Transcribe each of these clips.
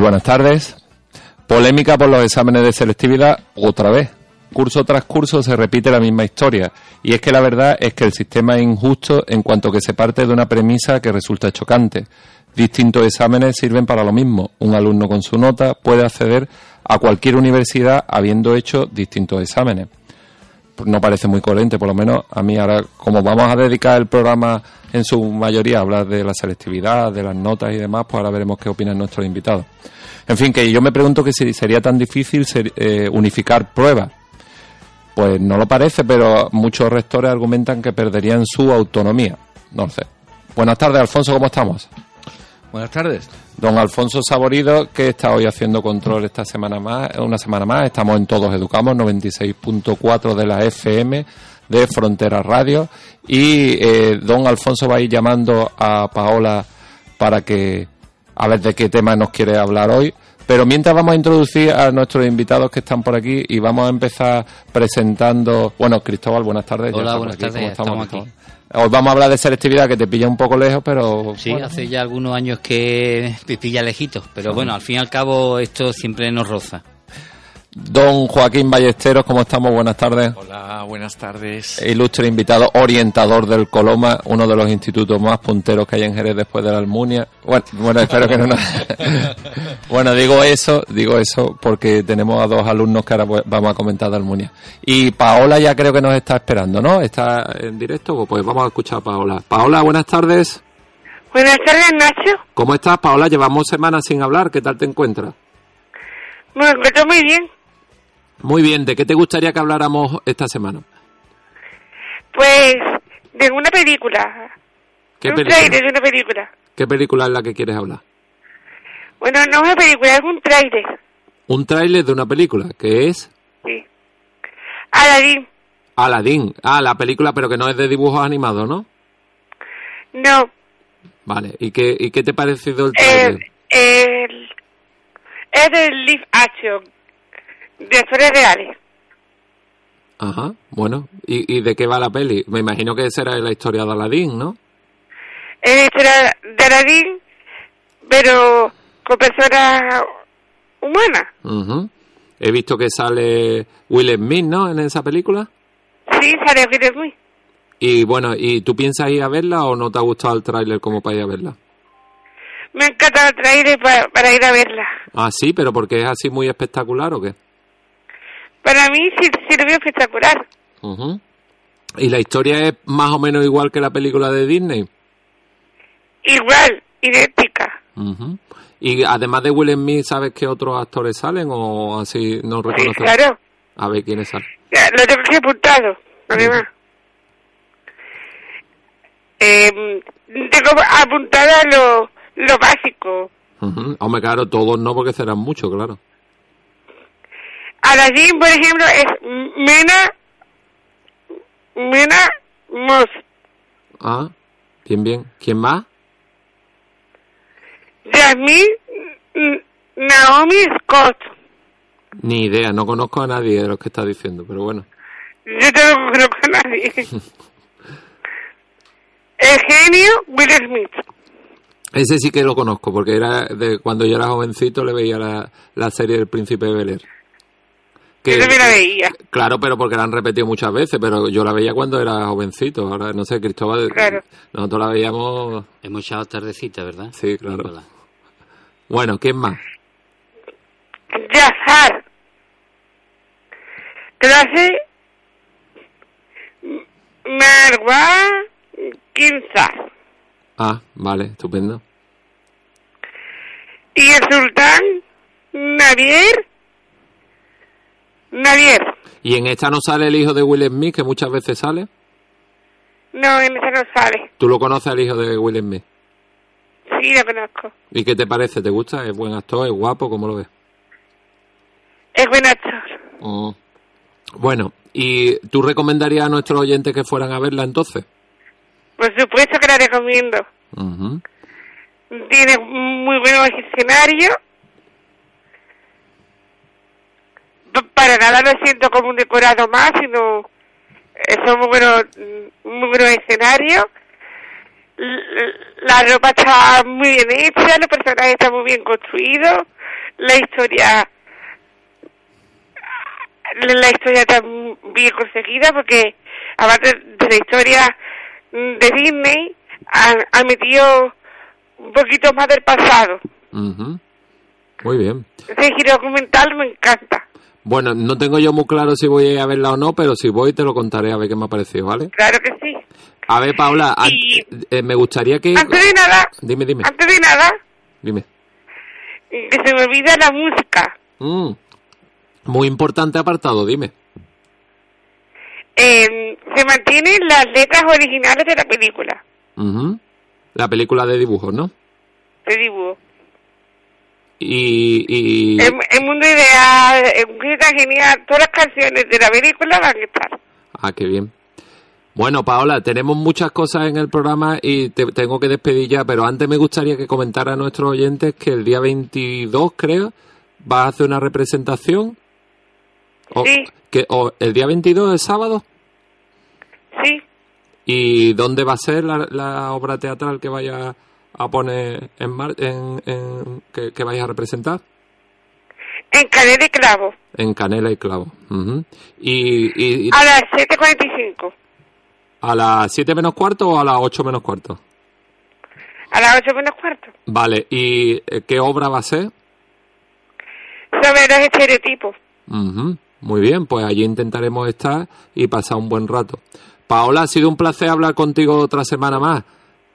Buenas tardes. Polémica por los exámenes de selectividad otra vez. Curso tras curso se repite la misma historia. Y es que la verdad es que el sistema es injusto en cuanto que se parte de una premisa que resulta chocante. Distintos exámenes sirven para lo mismo. Un alumno con su nota puede acceder a cualquier universidad habiendo hecho distintos exámenes. No parece muy coherente, por lo menos a mí ahora, como vamos a dedicar el programa en su mayoría a hablar de la selectividad, de las notas y demás, pues ahora veremos qué opinan nuestros invitados. En fin, que yo me pregunto que si sería tan difícil ser- eh, unificar pruebas. Pues no lo parece, pero muchos rectores argumentan que perderían su autonomía. No lo sé. Buenas tardes, Alfonso, ¿cómo estamos? Buenas tardes. Don Alfonso Saborido, que está hoy haciendo control esta semana más, una semana más. Estamos en Todos Educamos, 96.4 de la FM de Frontera Radio. Y eh, don Alfonso va a ir llamando a Paola para que a ver de qué tema nos quiere hablar hoy. Pero mientras vamos a introducir a nuestros invitados que están por aquí y vamos a empezar presentando. Bueno, Cristóbal, buenas tardes. Hola, buenas aquí. ¿Cómo tardes, estamos Cristóbal? aquí. Hoy vamos a hablar de selectividad que te pilla un poco lejos, pero. Sí, bueno, hace ya algunos años que me pilla lejitos, pero bueno, al fin y al cabo esto siempre nos roza. Don Joaquín Ballesteros, ¿cómo estamos? Buenas tardes. Hola, buenas tardes. Ilustre invitado, orientador del Coloma, uno de los institutos más punteros que hay en Jerez después de la Almunia. Bueno, bueno espero que no nos... bueno, digo eso, digo eso porque tenemos a dos alumnos que ahora pues vamos a comentar de Almunia. Y Paola ya creo que nos está esperando, ¿no? ¿Está en directo? Pues vamos a escuchar a Paola. Paola, buenas tardes. Buenas tardes, Nacho. ¿Cómo estás, Paola? Llevamos semanas sin hablar. ¿Qué tal te encuentras? Me encuentro muy bien. Muy bien. ¿De qué te gustaría que habláramos esta semana? Pues de una película. ¿Qué un película? trailer de una película. ¿Qué película es la que quieres hablar? Bueno, no es una película, es un trailer. Un tráiler de una película, que es Sí. Aladdin. Aladdin. Ah, la película, pero que no es de dibujos animados, ¿no? No. Vale. ¿Y qué, y qué te ha parecido el El, tráiler? el, es del live action. De actores reales. Ajá, bueno. ¿Y, ¿Y de qué va la peli? Me imagino que será la historia de Aladdin, ¿no? Es la historia de Aladdin, pero con personas humanas. Ujú. He visto que sale Will Smith, ¿no? En esa película. Sí, sale Will Smith. Y bueno, ¿y tú piensas ir a verla o no te ha gustado el tráiler como para ir a verla? Me encanta el trailer para, para ir a verla. Ah, sí, pero porque es así muy espectacular o qué? Para mí sí, sí lo veo espectacular. Ujú. ¿Y la historia es más o menos igual que la película de Disney? Igual, idéntica. Ujú. Y además de Will Smith, ¿sabes qué otros actores salen o así no Sí, reconoces? claro. A ver quiénes salen. Ya, lo tengo aquí apuntado, además. Eh, tengo apuntada lo, lo básico. Ujú. Hombre, claro, todos no porque serán muchos, claro. Aladdin, por ejemplo, es Mena, Mena Moss. Ah, bien, bien. ¿Quién más? Jasmine N- Naomi Scott. Ni idea, no conozco a nadie de los que está diciendo, pero bueno. Yo no conozco a nadie. El genio Will Smith. Ese sí que lo conozco, porque era de cuando yo era jovencito le veía la, la serie del Príncipe de Bel Air. Que, yo también la veía. Claro, pero porque la han repetido muchas veces, pero yo la veía cuando era jovencito. Ahora, no sé, Cristóbal. Claro. Nosotros la veíamos. Hemos echado tardecita, ¿verdad? Sí, claro. Bueno, ¿quién más? Yazar. Clase. Marwa Quinza. Ah, vale, estupendo. Y el sultán Navier Navier. ¿Y en esta no sale el hijo de Will Smith, que muchas veces sale? No, en esa no sale. ¿Tú lo conoces al hijo de Will Smith? Sí, lo conozco. ¿Y qué te parece? ¿Te gusta? ¿Es buen actor? ¿Es guapo? ¿Cómo lo ves? Es buen actor. Mm. Bueno, ¿y tú recomendarías a nuestros oyentes que fueran a verla entonces? Por supuesto que la recomiendo. Ujú. Tiene muy buenos escenarios. Nada lo siento como un decorado más, sino eh, son muy buenos, muy buenos escenarios. L- La ropa está muy bien hecha, los personajes están muy bien construidos, la historia la historia está muy bien conseguida porque aparte de la historia mm, de Disney han, han metido un poquito más del pasado. Ujú. Muy bien. Ese giro documental me encanta. Bueno, no tengo yo muy claro si voy a ir a verla o no, pero si voy te lo contaré a ver qué me ha parecido, ¿vale? Claro que sí. A ver, Paula, Y- eh, me gustaría que... Antes de nada, Dime, dime, antes de nada, dime. que se me olvida la música. Mm. Muy importante apartado, dime. Eh, se mantienen las letras originales de la película, Ujú. La película de dibujos, ¿no? de dibujo. Y... y... El, el mundo ideal, está genial, todas las canciones de la película van a estar. Ah, qué bien. Bueno, Paola, tenemos muchas cosas en el programa y te tengo que despedir ya, pero antes me gustaría que comentara a nuestros oyentes que el día 22, creo, vas a hacer una representación. O, Sí. Que, o el día 22 es sábado. Sí, ¿Y dónde va a ser la, la obra teatral que vaya a poner en, mar, en, en- que, que vayas a representar? en Canela y Clavo, En Canela y Clavo. Ujú. y, y- y a las 7.45, a las 7 menos cuarto o a las 8 menos cuarto. a las 8 menos cuarto, Vale, ¿y eh, qué obra va a ser? sobre los estereotipos. Ujú, Muy bien, pues allí intentaremos estar y pasar un buen rato. Paola, ha sido un placer hablar contigo otra semana más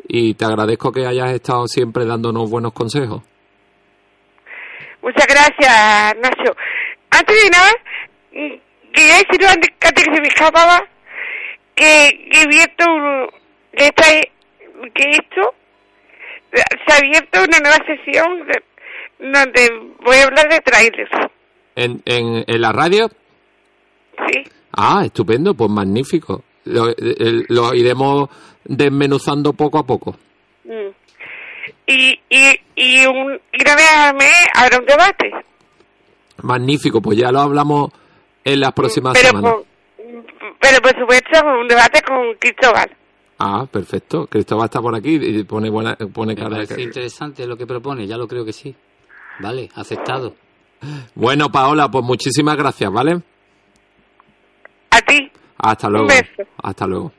y te agradezco que hayas estado siempre dándonos buenos consejos. Muchas gracias, Nacho. Antes de nada, quería decir antes antes que se me escapaba que, que he abierto un- que, esta, que esto se ha abierto una nueva sesión de- donde voy a hablar de trailers. ¿En, en, en la radio? Sí, Ah, estupendo, pues magnífico. Lo, el- lo iremos desmenuzando poco a poco. Mm. Y, y, y, un, y una vez al mes habrá un debate. Magnífico, pues ya lo hablamos en las próximas pero, semanas. pero por supuesto un debate con Cristóbal. Ah, perfecto. Cristóbal está por aquí y pone, buena, pone Me cara de parece interesante lo que propone, ya lo creo que sí. Vale, aceptado. Bueno, Paola, pues muchísimas gracias, ¿vale? A ti. Hasta luego. beso. Hasta luego.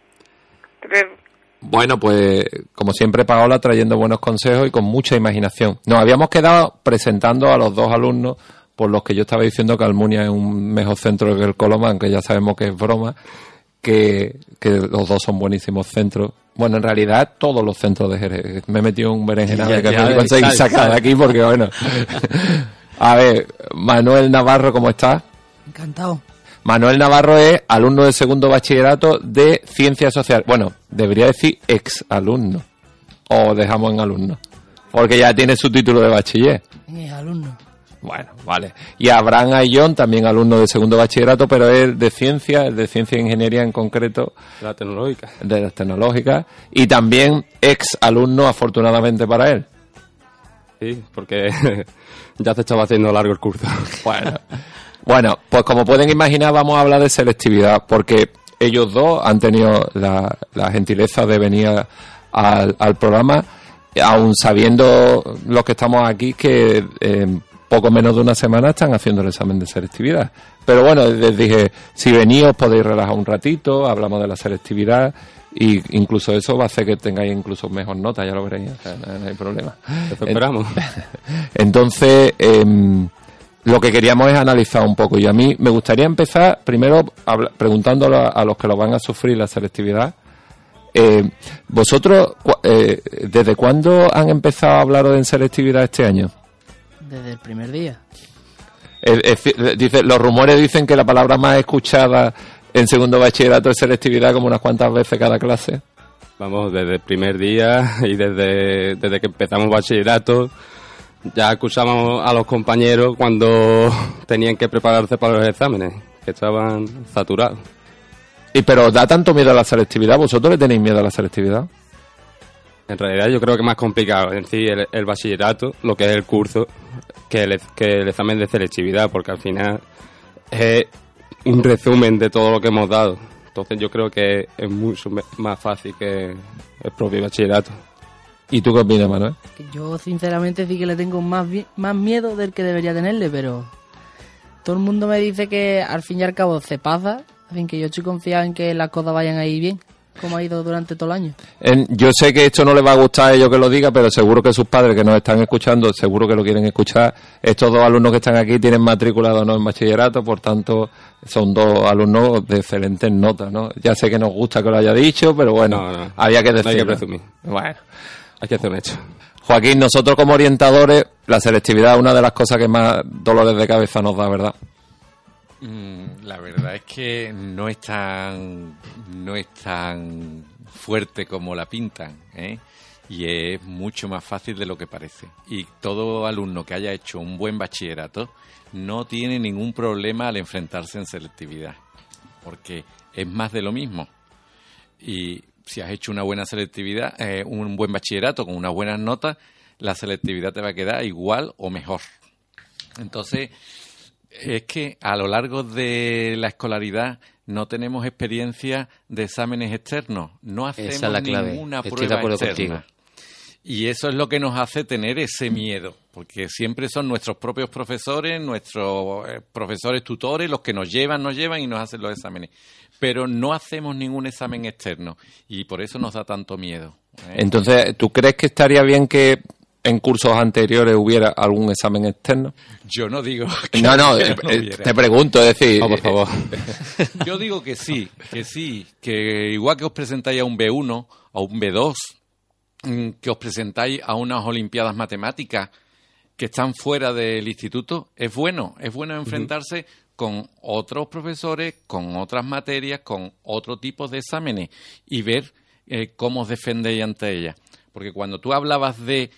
Pero- Bueno, pues como siempre Paola trayendo buenos consejos y con mucha imaginación. Nos habíamos quedado presentando a los dos alumnos por los que yo estaba diciendo que Almunia es un mejor centro que el Colomán, que ya sabemos que es broma, que, que los dos son buenísimos centros. Bueno, en realidad todos los centros de Jerez. Me he metido un berenjenal Ya, que ya, me conseguí sal, sacar sal. de aquí porque bueno. A ver, Manuel Navarro, ¿cómo estás? Encantado. Manuel Navarro es alumno de segundo bachillerato de Ciencias Sociales. Bueno, debería decir ex alumno. O dejamos en alumno. Porque ya tiene su título de bachiller. Mi alumno. Bueno, vale. Y Abraham Ayllón, también alumno de segundo bachillerato, pero es de ciencia, es de ciencia e ingeniería en concreto, La tecnológica. de las tecnológicas. Y también ex alumno, afortunadamente para él. Sí, porque ya se estaba haciendo largo el curso. Bueno, bueno, pues como pueden imaginar vamos a hablar de selectividad porque ellos dos han tenido la, la gentileza de venir al, al programa, aun sabiendo los que estamos aquí que en poco menos de una semana están haciendo el examen de selectividad. Pero bueno, les dije, si venís os podéis relajar un ratito, hablamos de la selectividad y incluso eso va a hacer que tengáis incluso mejor nota, ya lo veréis, o sea, no, no hay problema. Eso esperamos. Entonces, em, lo que queríamos es analizar un poco. Y a mí me gustaría empezar primero preguntando a, a los que lo van a sufrir la selectividad. Eh, ¿Vosotros cua- eh, desde cuándo han empezado a hablar en selectividad este año? Desde el primer día. Eh, eh, dice, los rumores dicen que la palabra más escuchada en segundo bachillerato es selectividad como unas cuantas veces cada clase. Vamos, desde el primer día y desde, desde que empezamos bachillerato, ya acusamos a los compañeros cuando tenían que prepararse para los exámenes, que estaban saturados. Y pero da tanto miedo a la selectividad, ¿vosotros le tenéis miedo a la selectividad? En realidad yo creo que es más complicado en sí el, el bachillerato, lo que es el curso, que el, que el examen de selectividad, porque al final es un resumen de todo lo que hemos dado. Entonces yo creo que es mucho más fácil que el propio bachillerato. ¿Y tú qué opinas, Manuel? Yo sinceramente sí que le tengo más, más miedo del que debería tenerle, pero todo el mundo me dice que al fin y al cabo se pasa, así que yo estoy confiado en que las cosas vayan ahí bien, como ha ido durante todo el año. En- yo sé que esto no le va a gustar a ellos que lo diga, pero seguro que sus padres que nos están escuchando, seguro que lo quieren escuchar. Estos dos alumnos que están aquí tienen matriculado no en bachillerato, por tanto, son dos alumnos de excelentes notas, ¿no? Ya sé que nos gusta que lo haya dicho, pero bueno, No, no. había que No hay que decirlo. presumir. Bueno. Hay que hacer un hecho. Joaquín, nosotros como orientadores, la selectividad es una de las cosas que más dolores de cabeza nos da, ¿verdad? Mm, La verdad es que no es tan, no es tan fuerte como la pintan, ¿eh? Y es mucho más fácil de lo que parece. Y todo alumno que haya hecho un buen bachillerato no tiene ningún problema al enfrentarse en selectividad, porque es más de lo mismo. Y si has hecho una buena selectividad, eh, un buen bachillerato con unas buenas notas, la selectividad te va a quedar igual o mejor. Entonces, es que a lo largo de la escolaridad no tenemos experiencia de exámenes externos. No hacemos Esa es la clave. ninguna Estoy de prueba acuerdo externa. contigo. Y eso es lo que nos hace tener ese miedo, porque siempre son nuestros propios profesores, nuestros eh, profesores tutores los que nos llevan, nos llevan y nos hacen los exámenes. Pero no hacemos ningún examen externo y por eso nos da tanto miedo. ¿eh? Entonces, ¿tú crees que estaría bien que en cursos anteriores hubiera algún examen externo? Yo no digo que No, no, que eh, no eh, te pregunto, es decir, No, por favor. Yo digo que sí, que sí, que igual que os presentáis a un B1, a un B2, mm, que os presentáis a unas Olimpiadas Matemáticas que están fuera del instituto, es bueno, es bueno enfrentarse con otros profesores, con otras materias, con otro tipo de exámenes y ver eh, cómo os defendéis ante ellas. Porque cuando tú hablabas de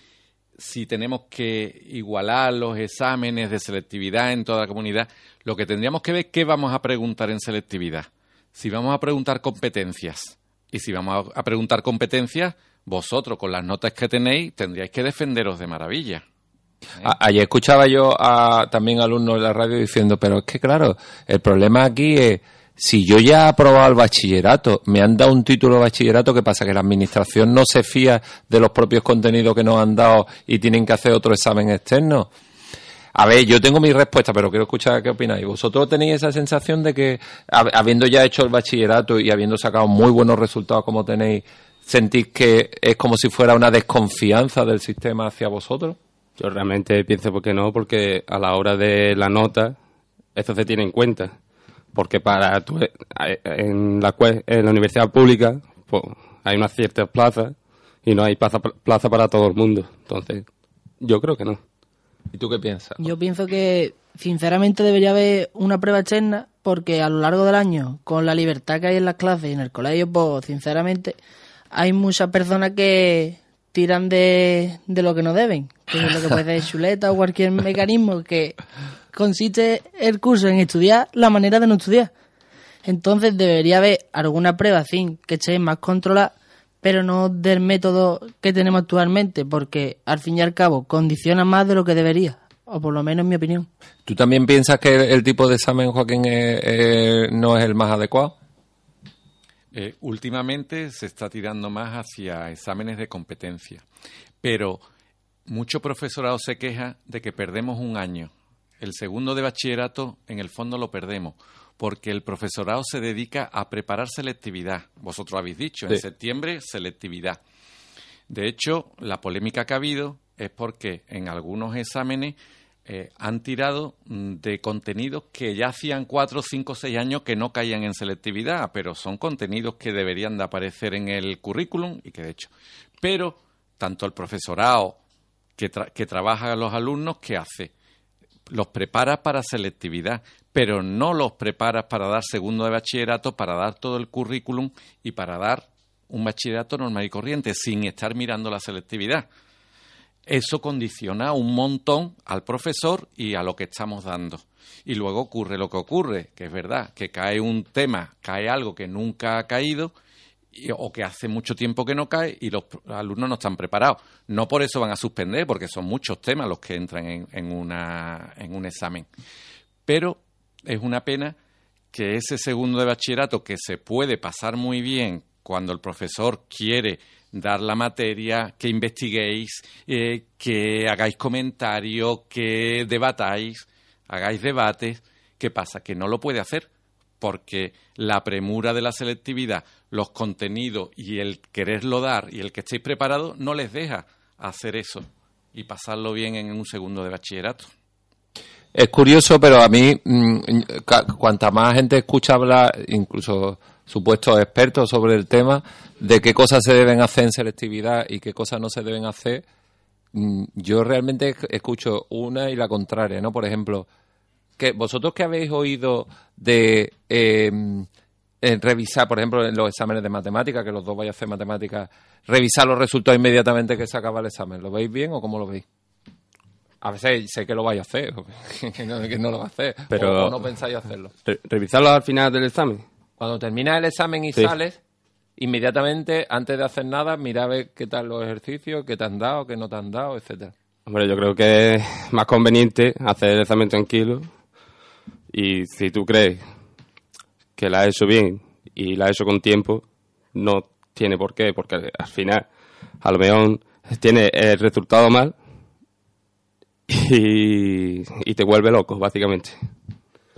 si tenemos que igualar los exámenes de selectividad en toda la comunidad, lo que tendríamos que ver es qué vamos a preguntar en selectividad. Si vamos a preguntar competencias y si vamos a preguntar competencias, vosotros con las notas que tenéis tendríais que defenderos de maravilla. A- ayer escuchaba yo a también alumnos de la radio diciendo, pero es que claro, el problema aquí es, si yo ya he aprobado el bachillerato, me han dado un título de bachillerato, ¿qué pasa? Que la administración no se fía de los propios contenidos que nos han dado y tienen que hacer otro examen externo. A ver, yo tengo mi respuesta, pero quiero escuchar qué opináis. ¿Vosotros tenéis esa sensación de que, hab- habiendo ya hecho el bachillerato y habiendo sacado muy buenos resultados como tenéis, sentís que es como si fuera una desconfianza del sistema hacia vosotros? Yo realmente pienso por qué no, porque a la hora de la nota, eso se tiene en cuenta. Porque para tu- en, la, cue- en la universidad pública pues, hay unas ciertas plazas y no hay plaza, plaza para todo el mundo. Entonces, yo creo que no. ¿Y tú qué piensas? Yo pienso que, sinceramente, debería haber una prueba externa, porque a lo largo del año, con la libertad que hay en las clases y en el colegio, pues, sinceramente, hay muchas personas que tiran de, de lo que no deben, que lo que puede ser chuleta o cualquier mecanismo que consiste el curso en estudiar la manera de no estudiar. Entonces debería haber alguna prueba, sí, que esté más controlada, pero no del método que tenemos actualmente, porque al fin y al cabo condiciona más de lo que debería, o por lo menos en mi opinión. ¿Tú también piensas que el, tipo de examen, Joaquín, no es el más adecuado? Eh, últimamente se está tirando más hacia exámenes de competencia, pero mucho profesorado se queja de que perdemos un año. El segundo de bachillerato, en el fondo, lo perdemos, porque el profesorado se dedica a preparar selectividad. Vosotros habéis dicho, en septiembre, selectividad. De hecho, la polémica que ha habido es porque en algunos exámenes eh, han tirado mm, de contenidos que ya hacían cuatro, cinco, seis años que no caían en selectividad, pero son contenidos que deberían de aparecer en el currículum y que de hecho. Pero tanto el profesorado que, que trabaja a los alumnos, ¿qué hace? Los prepara para selectividad, pero no los preparas para dar segundo de bachillerato, para dar todo el currículum y para dar un bachillerato normal y corriente, sin estar mirando la selectividad. Eso condiciona un montón al profesor y a lo que estamos dando. Y luego ocurre lo que ocurre, que es verdad, que cae un tema, cae algo que nunca ha caído o que hace mucho tiempo que no cae y los alumnos no están preparados. No por eso van a suspender, porque son muchos temas los que entran en, en, un examen. Pero es una pena que ese segundo de bachillerato, que se puede pasar muy bien cuando el profesor quiere dar la materia, que investiguéis, eh, que hagáis comentarios, que debatáis, hagáis debates. ¿Qué pasa? Que no lo puede hacer porque la premura de la selectividad, los contenidos y el quererlo dar y el que estéis preparados no les deja hacer eso y pasarlo bien en un segundo de bachillerato. Es curioso, pero a mí, mm, cuanta más gente escucha hablar, incluso supuestos expertos sobre el tema, de qué cosas se deben hacer en selectividad y qué cosas no se deben hacer, mm, yo realmente escucho una y la contraria, ¿no? Por ejemplo, que vosotros que habéis oído de em, revisar, por ejemplo, en los exámenes de matemáticas, que los dos vais a hacer matemáticas, revisar los resultados inmediatamente que se acaba el examen, ¿lo veis bien o cómo lo veis? A veces sé que lo vais a hacer, que no, lo va a hacer, pero o, no pensáis hacerlo. ¿Revisarlo al final del examen? Cuando terminas el examen y sales, inmediatamente, antes de hacer nada, mira a ver qué tal los ejercicios, qué te han dado, qué no te han dado, etcétera. Hombre, yo creo que es más conveniente hacer el examen tranquilo y si tú crees que la has hecho bien y la has hecho con tiempo, no tiene por qué, porque al final a lo mejor tiene el resultado mal y, y te vuelve loco, básicamente.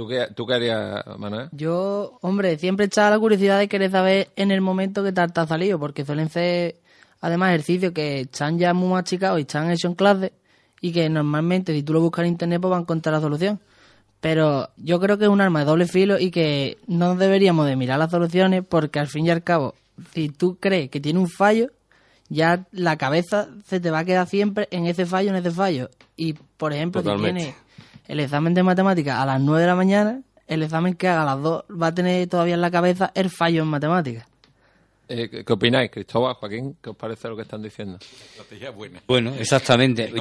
¿Tú qué, ¿Tú qué harías, Manuel? Yo, hombre, siempre echaba la curiosidad de querer saber en el momento que tal te ha salido, porque suelen ser, además, ejercicios que están ya muy machicados y están hechos en clase, y que normalmente, si tú lo buscas en internet, pues vas a encontrar la solución. Pero yo creo que es un arma de doble filo y que no deberíamos de mirar las soluciones, porque al fin y al cabo, si tú crees que tiene un fallo, ya la cabeza se te va a quedar siempre en ese fallo, en ese fallo. Y, por ejemplo, si tienes el examen de matemáticas a las 9 de la mañana, el examen que haga a las 2 va a tener todavía en la cabeza el fallo en matemáticas. Eh, ¿Qué opináis, Cristóbal, Joaquín? ¿Qué os parece lo que están diciendo? Estrategia buena. Bueno, exactamente.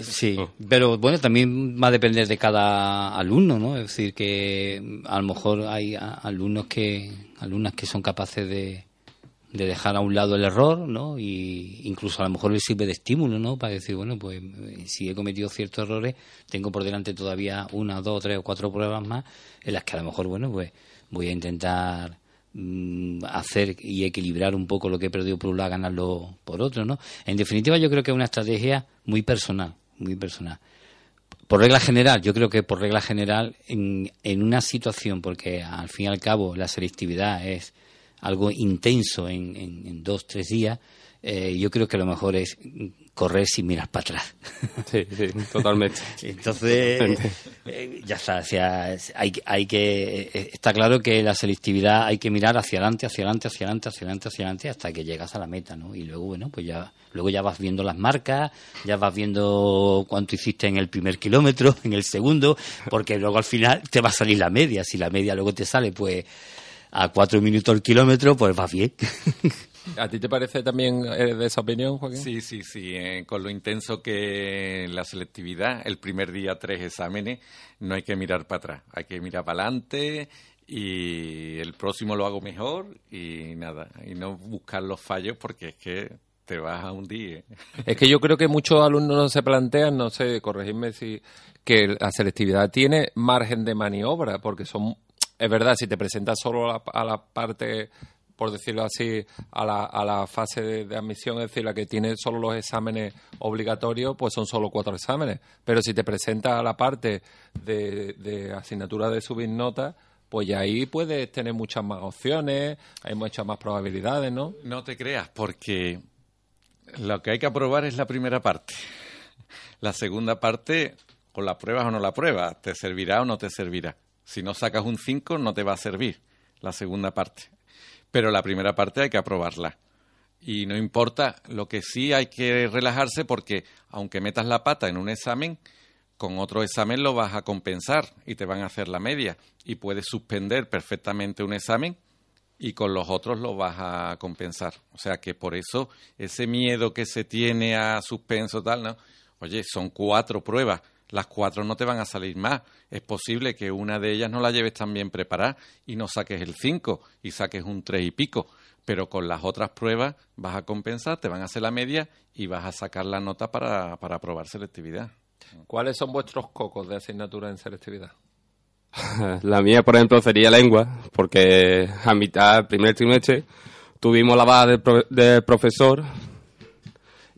sí, pero bueno, también va a depender de cada alumno, ¿no? Es decir, que a lo mejor hay alumnos que, alumnas que son capaces de, de dejar a un lado el error, ¿no? Y incluso a lo mejor le sirve de estímulo, ¿no? Para decir, bueno, pues si he cometido ciertos errores, tengo por delante todavía una, dos, tres o cuatro pruebas más en las que a lo mejor, bueno, pues voy a intentar mm, hacer y equilibrar un poco lo que he perdido por un lado, ganarlo por otro, ¿no? En definitiva, yo creo que es una estrategia muy personal, muy personal. Por regla general, yo creo que por regla general, en, en una situación, porque al fin y al cabo la selectividad es algo intenso en, en, dos, tres días, eh, yo creo que lo mejor es correr sin mirar para atrás. Sí, sí, totalmente. Entonces, eh, ya está, o sea, hay, hay que, eh, está claro que la selectividad hay que mirar hacia adelante, hacia adelante, hacia adelante, hacia adelante, hacia adelante, hasta que llegas a la meta, ¿no? Y luego, bueno, pues ya, luego ya vas viendo las marcas, ya vas viendo cuánto hiciste en el primer kilómetro, en el segundo, porque luego al final te va a salir la media, si la media luego te sale, pues, a cuatro minutos el kilómetro, pues va bien. ¿A ti te parece también de esa opinión, Joaquín? Sí, sí, sí. Eh, con lo intenso que la selectividad, el primer día tres exámenes, no hay que mirar para atrás, hay que mirar para adelante y el próximo lo hago mejor y nada, y no buscar los fallos porque es que te vas a hundir. Es que yo creo que muchos alumnos no se plantean, no sé, corregirme si, que la selectividad tiene margen de maniobra porque son es verdad, si te presentas solo a la, parte por decirlo así, a la, a la fase de, admisión, es decir, la que tiene solo los exámenes obligatorios, pues son solo cuatro exámenes. Pero si te presentas a la parte de, de asignatura de subir nota, pues ahí puedes tener muchas más opciones, hay muchas más probabilidades, ¿no? No te creas, porque lo que hay que aprobar es la primera parte. La segunda parte o la pruebas o no la pruebas, te servirá o no te servirá. Si no sacas un 5 no te va a servir la segunda parte. Pero la primera parte hay que aprobarla. Y no importa, lo que sí hay que relajarse porque aunque metas la pata en un examen, con otro examen lo vas a compensar y te van a hacer la media y puedes suspender perfectamente un examen y con los otros lo vas a compensar. O sea que por eso ese miedo que se tiene a suspenso tal, ¿no? Oye, son cuatro pruebas, las cuatro no te van a salir más. Es posible que una de ellas no la lleves tan bien preparada y no saques el cinco y saques un tres y pico, pero con las otras pruebas vas a compensar, te van a hacer la media y vas a sacar la nota para, para aprobar selectividad. ¿Cuáles son vuestros cocos de asignatura en selectividad? La mía, por ejemplo, sería lengua, porque a mitad, primer trimestre, tuvimos la baja del, profesor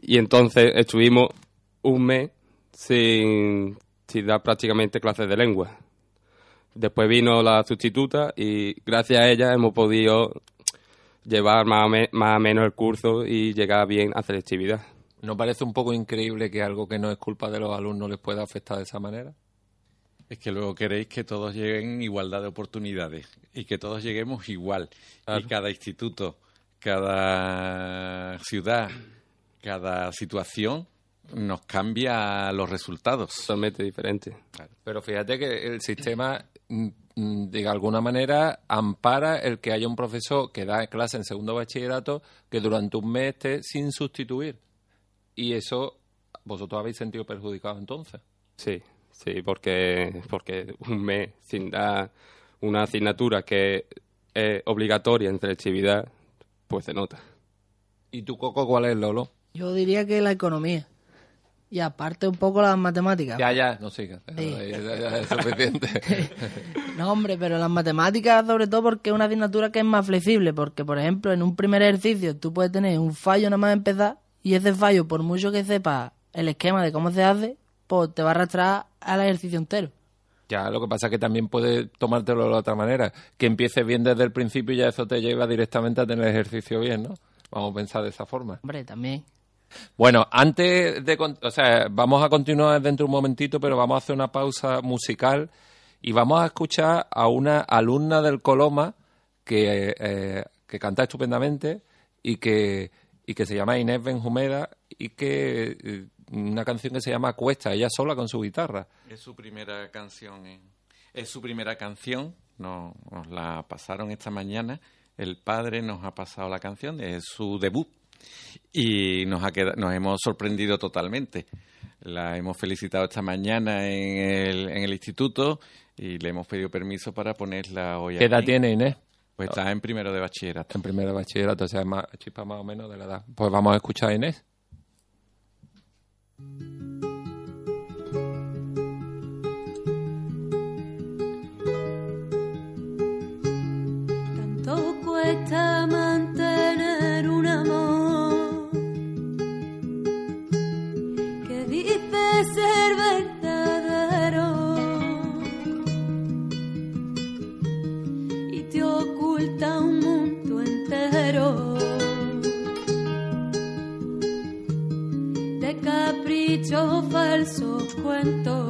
y entonces estuvimos un mes sin, sin dar prácticamente clases de lengua. Después vino la sustituta y gracias a ella hemos podido llevar más más o menos el curso y llegar bien a selectividad. ¿No parece un poco increíble que algo que no es culpa de los alumnos les pueda afectar de esa manera? Es que luego queréis que todos lleguen en igualdad de oportunidades y que todos lleguemos igual. Y cada instituto, cada ciudad, cada situación nos cambia los resultados. Totalmente diferente. Pero fíjate que el sistema, mm, mm, de alguna manera, ampara el que haya un profesor que da clase en segundo bachillerato que durante un mes esté sin sustituir. Y eso, ¿vosotros habéis sentido perjudicado entonces? Sí, Sí, porque, porque un mes sin dar una asignatura que es obligatoria en selectividad, pues se nota. ¿Y tu coco cuál es, Lolo? Yo diría que la economía. Y aparte un poco las matemáticas. Ya, ya, no sigas. Es suficiente. no, hombre, pero las matemáticas sobre todo porque es una asignatura que es más flexible. Porque, por ejemplo, en un primer ejercicio tú puedes tener un fallo nada más empezar y ese fallo, por mucho que sepa el esquema de cómo se hace, pues te va a arrastrar al ejercicio entero. Ya, lo que pasa es que también puedes tomártelo de otra manera. Que empieces bien desde el principio y ya eso te lleva directamente a tener ejercicio bien, ¿no? Vamos a pensar de esa forma. Hombre, también. Bueno, antes de... O sea, vamos a continuar dentro de un momentito, pero vamos a hacer una pausa musical y vamos a escuchar a una alumna del Coloma que, eh, que canta estupendamente y que, y que se llama Inés Benjumeda y que eh, una canción que se llama Cuesta, ella sola con su guitarra. Es su primera canción, eh. es su primera canción, nos, la pasaron esta mañana, el padre nos ha pasado la canción, es su debut y nos, ha nos hemos sorprendido totalmente. La hemos felicitado esta mañana en el, en el instituto y le hemos pedido permiso para ponerla hoy ¿Qué edad tiene Inés? Pues está en primero de bachillerato. En primero de bachillerato, o sea, más, chispa más o menos de la edad. Pues vamos a escuchar a Inés. Tanto cuesta mantener capricho falso cuento.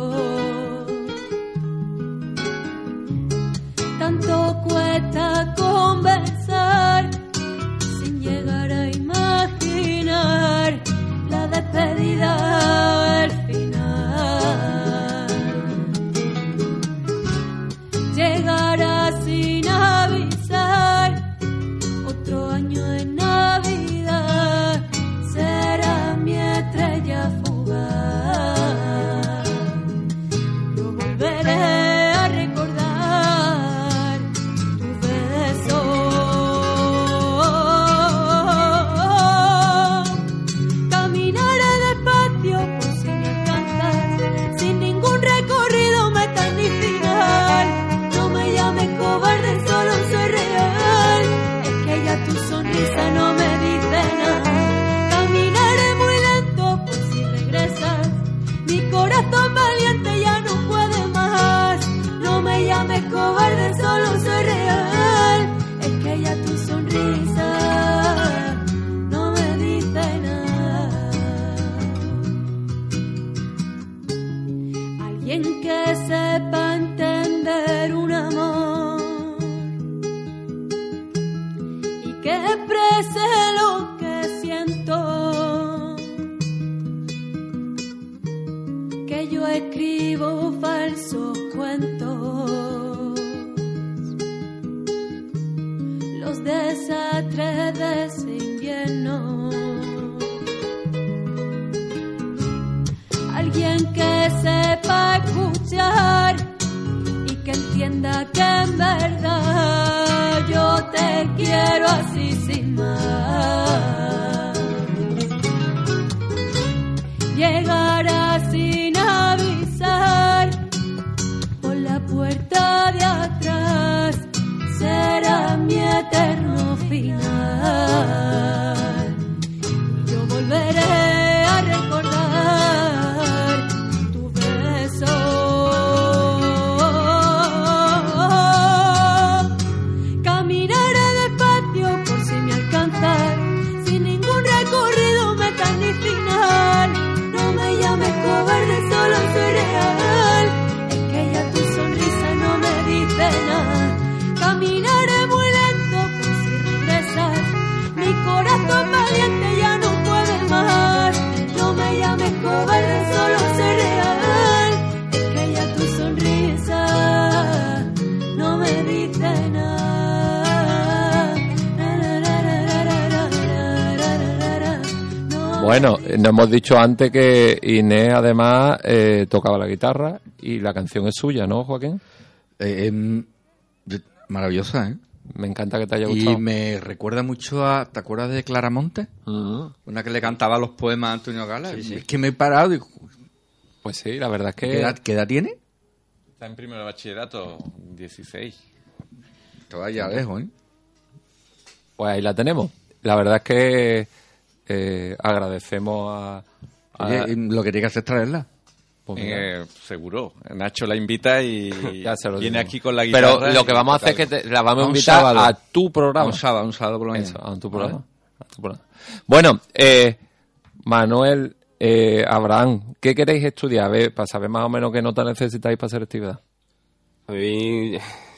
Bueno, nos hemos dicho antes que Inés además eh, tocaba la guitarra y la canción es suya, ¿no, Joaquín? Eh, em, maravillosa, ¿eh? Me encanta que te haya gustado. Y me recuerda mucho a... ¿Te acuerdas de Claramonte? Mm, Una que le cantaba los poemas a Antonio Gala. Es que me he parado y... Pues sí, la verdad es ¿Qué que... edad, qué edad tiene? Está en primero de bachillerato, 16. Todavía lejos, ¿eh? Pues ahí la tenemos. La verdad es que eh, agradecemos a... a- Oye, y lo que tiene que hacer es traerla. pues Eh, seguro. Nacho la invita y ya se lo viene digo. aquí con la guitarra. Pero lo que vamos a hacer es que te- la vamos a invitar sábado. a tu programa. Un sábado, un sábado por la mañana. A tu programa. A tu programa. Bueno, eh, Manuel, eh, Abraham, ¿qué queréis estudiar? A ver, para saber más o menos qué nota necesitáis para hacer actividad. A mí,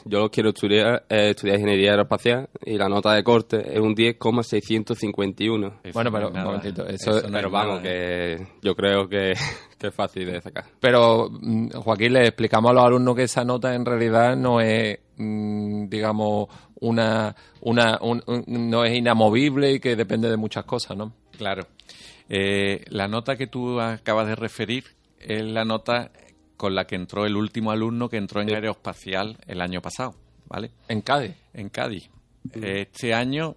yo lo quiero estudiar, eh, estudiar ingeniería aeroespacial y la nota de corte es un 10,651. Eso bueno, no pero nada. un momentito, eso, Eso no Pero vamos, nada, que yo creo que, que es fácil de sacar. Pero, mm, Joaquín, le explicamos a los alumnos que esa nota en realidad no es, mm, digamos, una, una un- un- no es inamovible y que depende de muchas cosas, ¿no? Claro. Eh, la nota que tú acabas de referir es la nota con la que entró el último alumno que entró en aeroespacial el año pasado, ¿vale? En Cádiz. En Cádiz. Este año,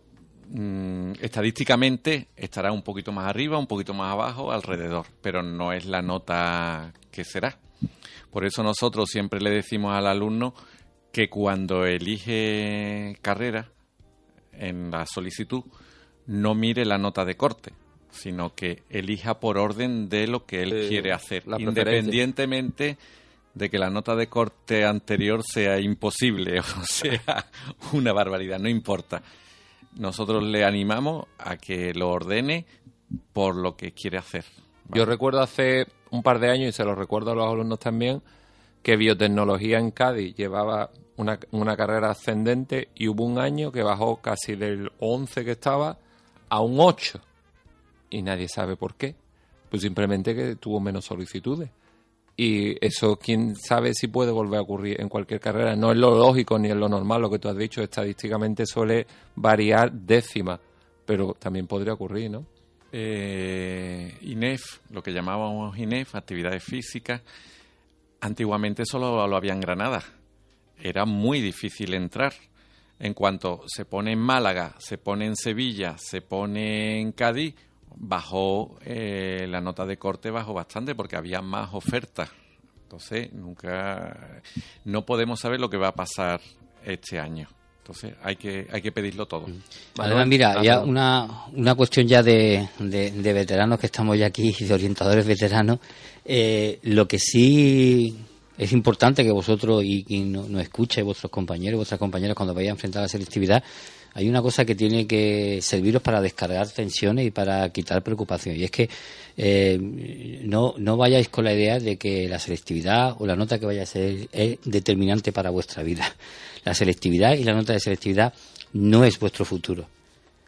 mm, estadísticamente, estará un poquito más arriba, un poquito más abajo, alrededor, pero no es la nota que será. Por eso nosotros siempre le decimos al alumno que cuando elige carrera en la solicitud, no mire la nota de corte, sino que elija por orden de lo que él quiere hacer, independientemente de que la nota de corte anterior sea imposible o sea una barbaridad, no importa. Nosotros le animamos a que lo ordene por lo que quiere hacer. Yo recuerdo hace un par de años, y se lo recuerdo a los alumnos también, que biotecnología en Cádiz llevaba una, una carrera ascendente y hubo un año que bajó casi del 11 que estaba a un 8. Y nadie sabe por qué. Pues simplemente que tuvo menos solicitudes. Y eso, quién sabe si puede volver a ocurrir en cualquier carrera. No es lo lógico ni es lo normal, lo que tú has dicho. Estadísticamente suele variar décimas, pero también podría ocurrir, ¿no? Eh, INEF, lo que llamábamos INEF, actividades físicas, antiguamente solo lo había en Granada. Era muy difícil entrar. En cuanto se pone en Málaga, se pone en Sevilla, se pone en Cádiz, bajó eh, la nota de corte bajó bastante porque había más ofertas. Entonces, nunca no podemos saber lo que va a pasar este año. Entonces, hay que hay que pedirlo todo. Además, mira, ya una, una cuestión ya de, de- de veteranos que estamos ya aquí, de orientadores veteranos. eh, lo que sí es importante que vosotros y quien no- nos escuche, vuestros compañeros, vuestras compañeras, cuando vayáis a enfrentar la selectividad, hay una cosa que tiene que serviros para descargar tensiones y para quitar preocupación. Y es que eh, no, no vayáis con la idea de que la selectividad o la nota que vaya a ser es determinante para vuestra vida. La selectividad y la nota de selectividad no es vuestro futuro.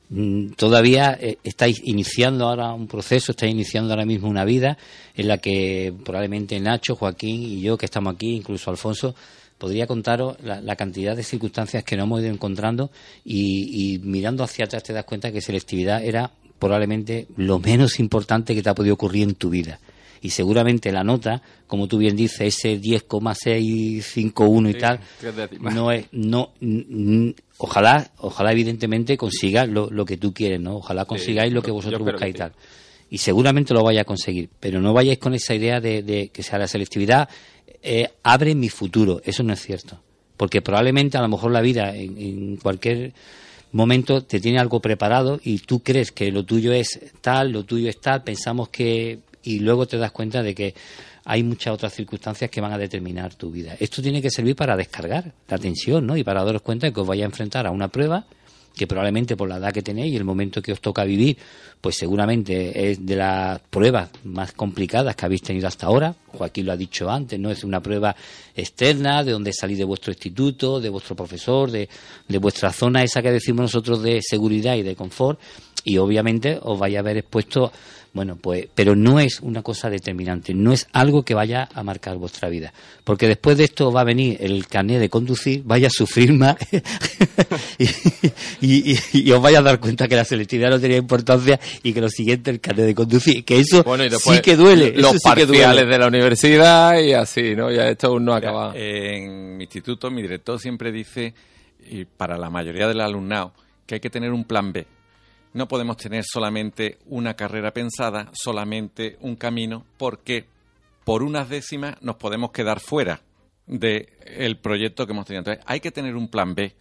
Mm, Todavía eh, estáis iniciando ahora un proceso, estáis iniciando ahora mismo una vida en la que probablemente Nacho, Joaquín y yo que estamos aquí, incluso Alfonso, podría contaros la, la cantidad de circunstancias que nos hemos ido encontrando y, y mirando hacia atrás te das cuenta que selectividad era probablemente lo menos importante que te ha podido ocurrir en tu vida. Y seguramente la nota, como tú bien dices, ese 10,651 y Sí, tal, no es, no, ojalá, ojalá evidentemente consigas lo, lo que tú quieres, ¿no? Ojalá consigáis lo que vosotros buscáis y tal. Y seguramente lo vaya a conseguir, pero no vayáis con esa idea de, de que sea la selectividad eh, abre mi futuro. Eso no es cierto. Porque probablemente a lo mejor la vida en, en cualquier momento te tiene algo preparado y tú crees que lo tuyo es tal, lo tuyo es tal, pensamos que y luego te das cuenta de que hay muchas otras circunstancias que van a determinar tu vida. Esto tiene que servir para descargar la tensión, ¿no? Y para daros cuenta de que os vais a enfrentar a una prueba que probablemente por la edad que tenéis y el momento que os toca vivir, pues seguramente es de las pruebas más complicadas que habéis tenido hasta ahora. Joaquín lo ha dicho antes, no es una prueba externa de donde salís de vuestro instituto, de vuestro profesor, de, de vuestra zona esa que decimos nosotros de seguridad y de confort. Y obviamente os vais a ver expuesto, bueno, pues, pero no es una cosa determinante, no es algo que vaya a marcar vuestra vida. Porque después de esto va a venir el carnet de conducir, vaya a sufrir más y, y- y- y os vais a dar cuenta que la selectividad no tenía importancia y que lo siguiente el carnet de conducir, que eso Bueno, y después sí que duele. Los sí parciales de la universidad y así, ¿no? Ya esto aún no ha acabado. En mi instituto, mi director siempre dice, y para la mayoría del alumnado, que hay que tener un plan B. No podemos tener solamente una carrera pensada, solamente un camino, porque por unas décimas nos podemos quedar fuera del proyecto que hemos tenido. Entonces, hay que tener un plan B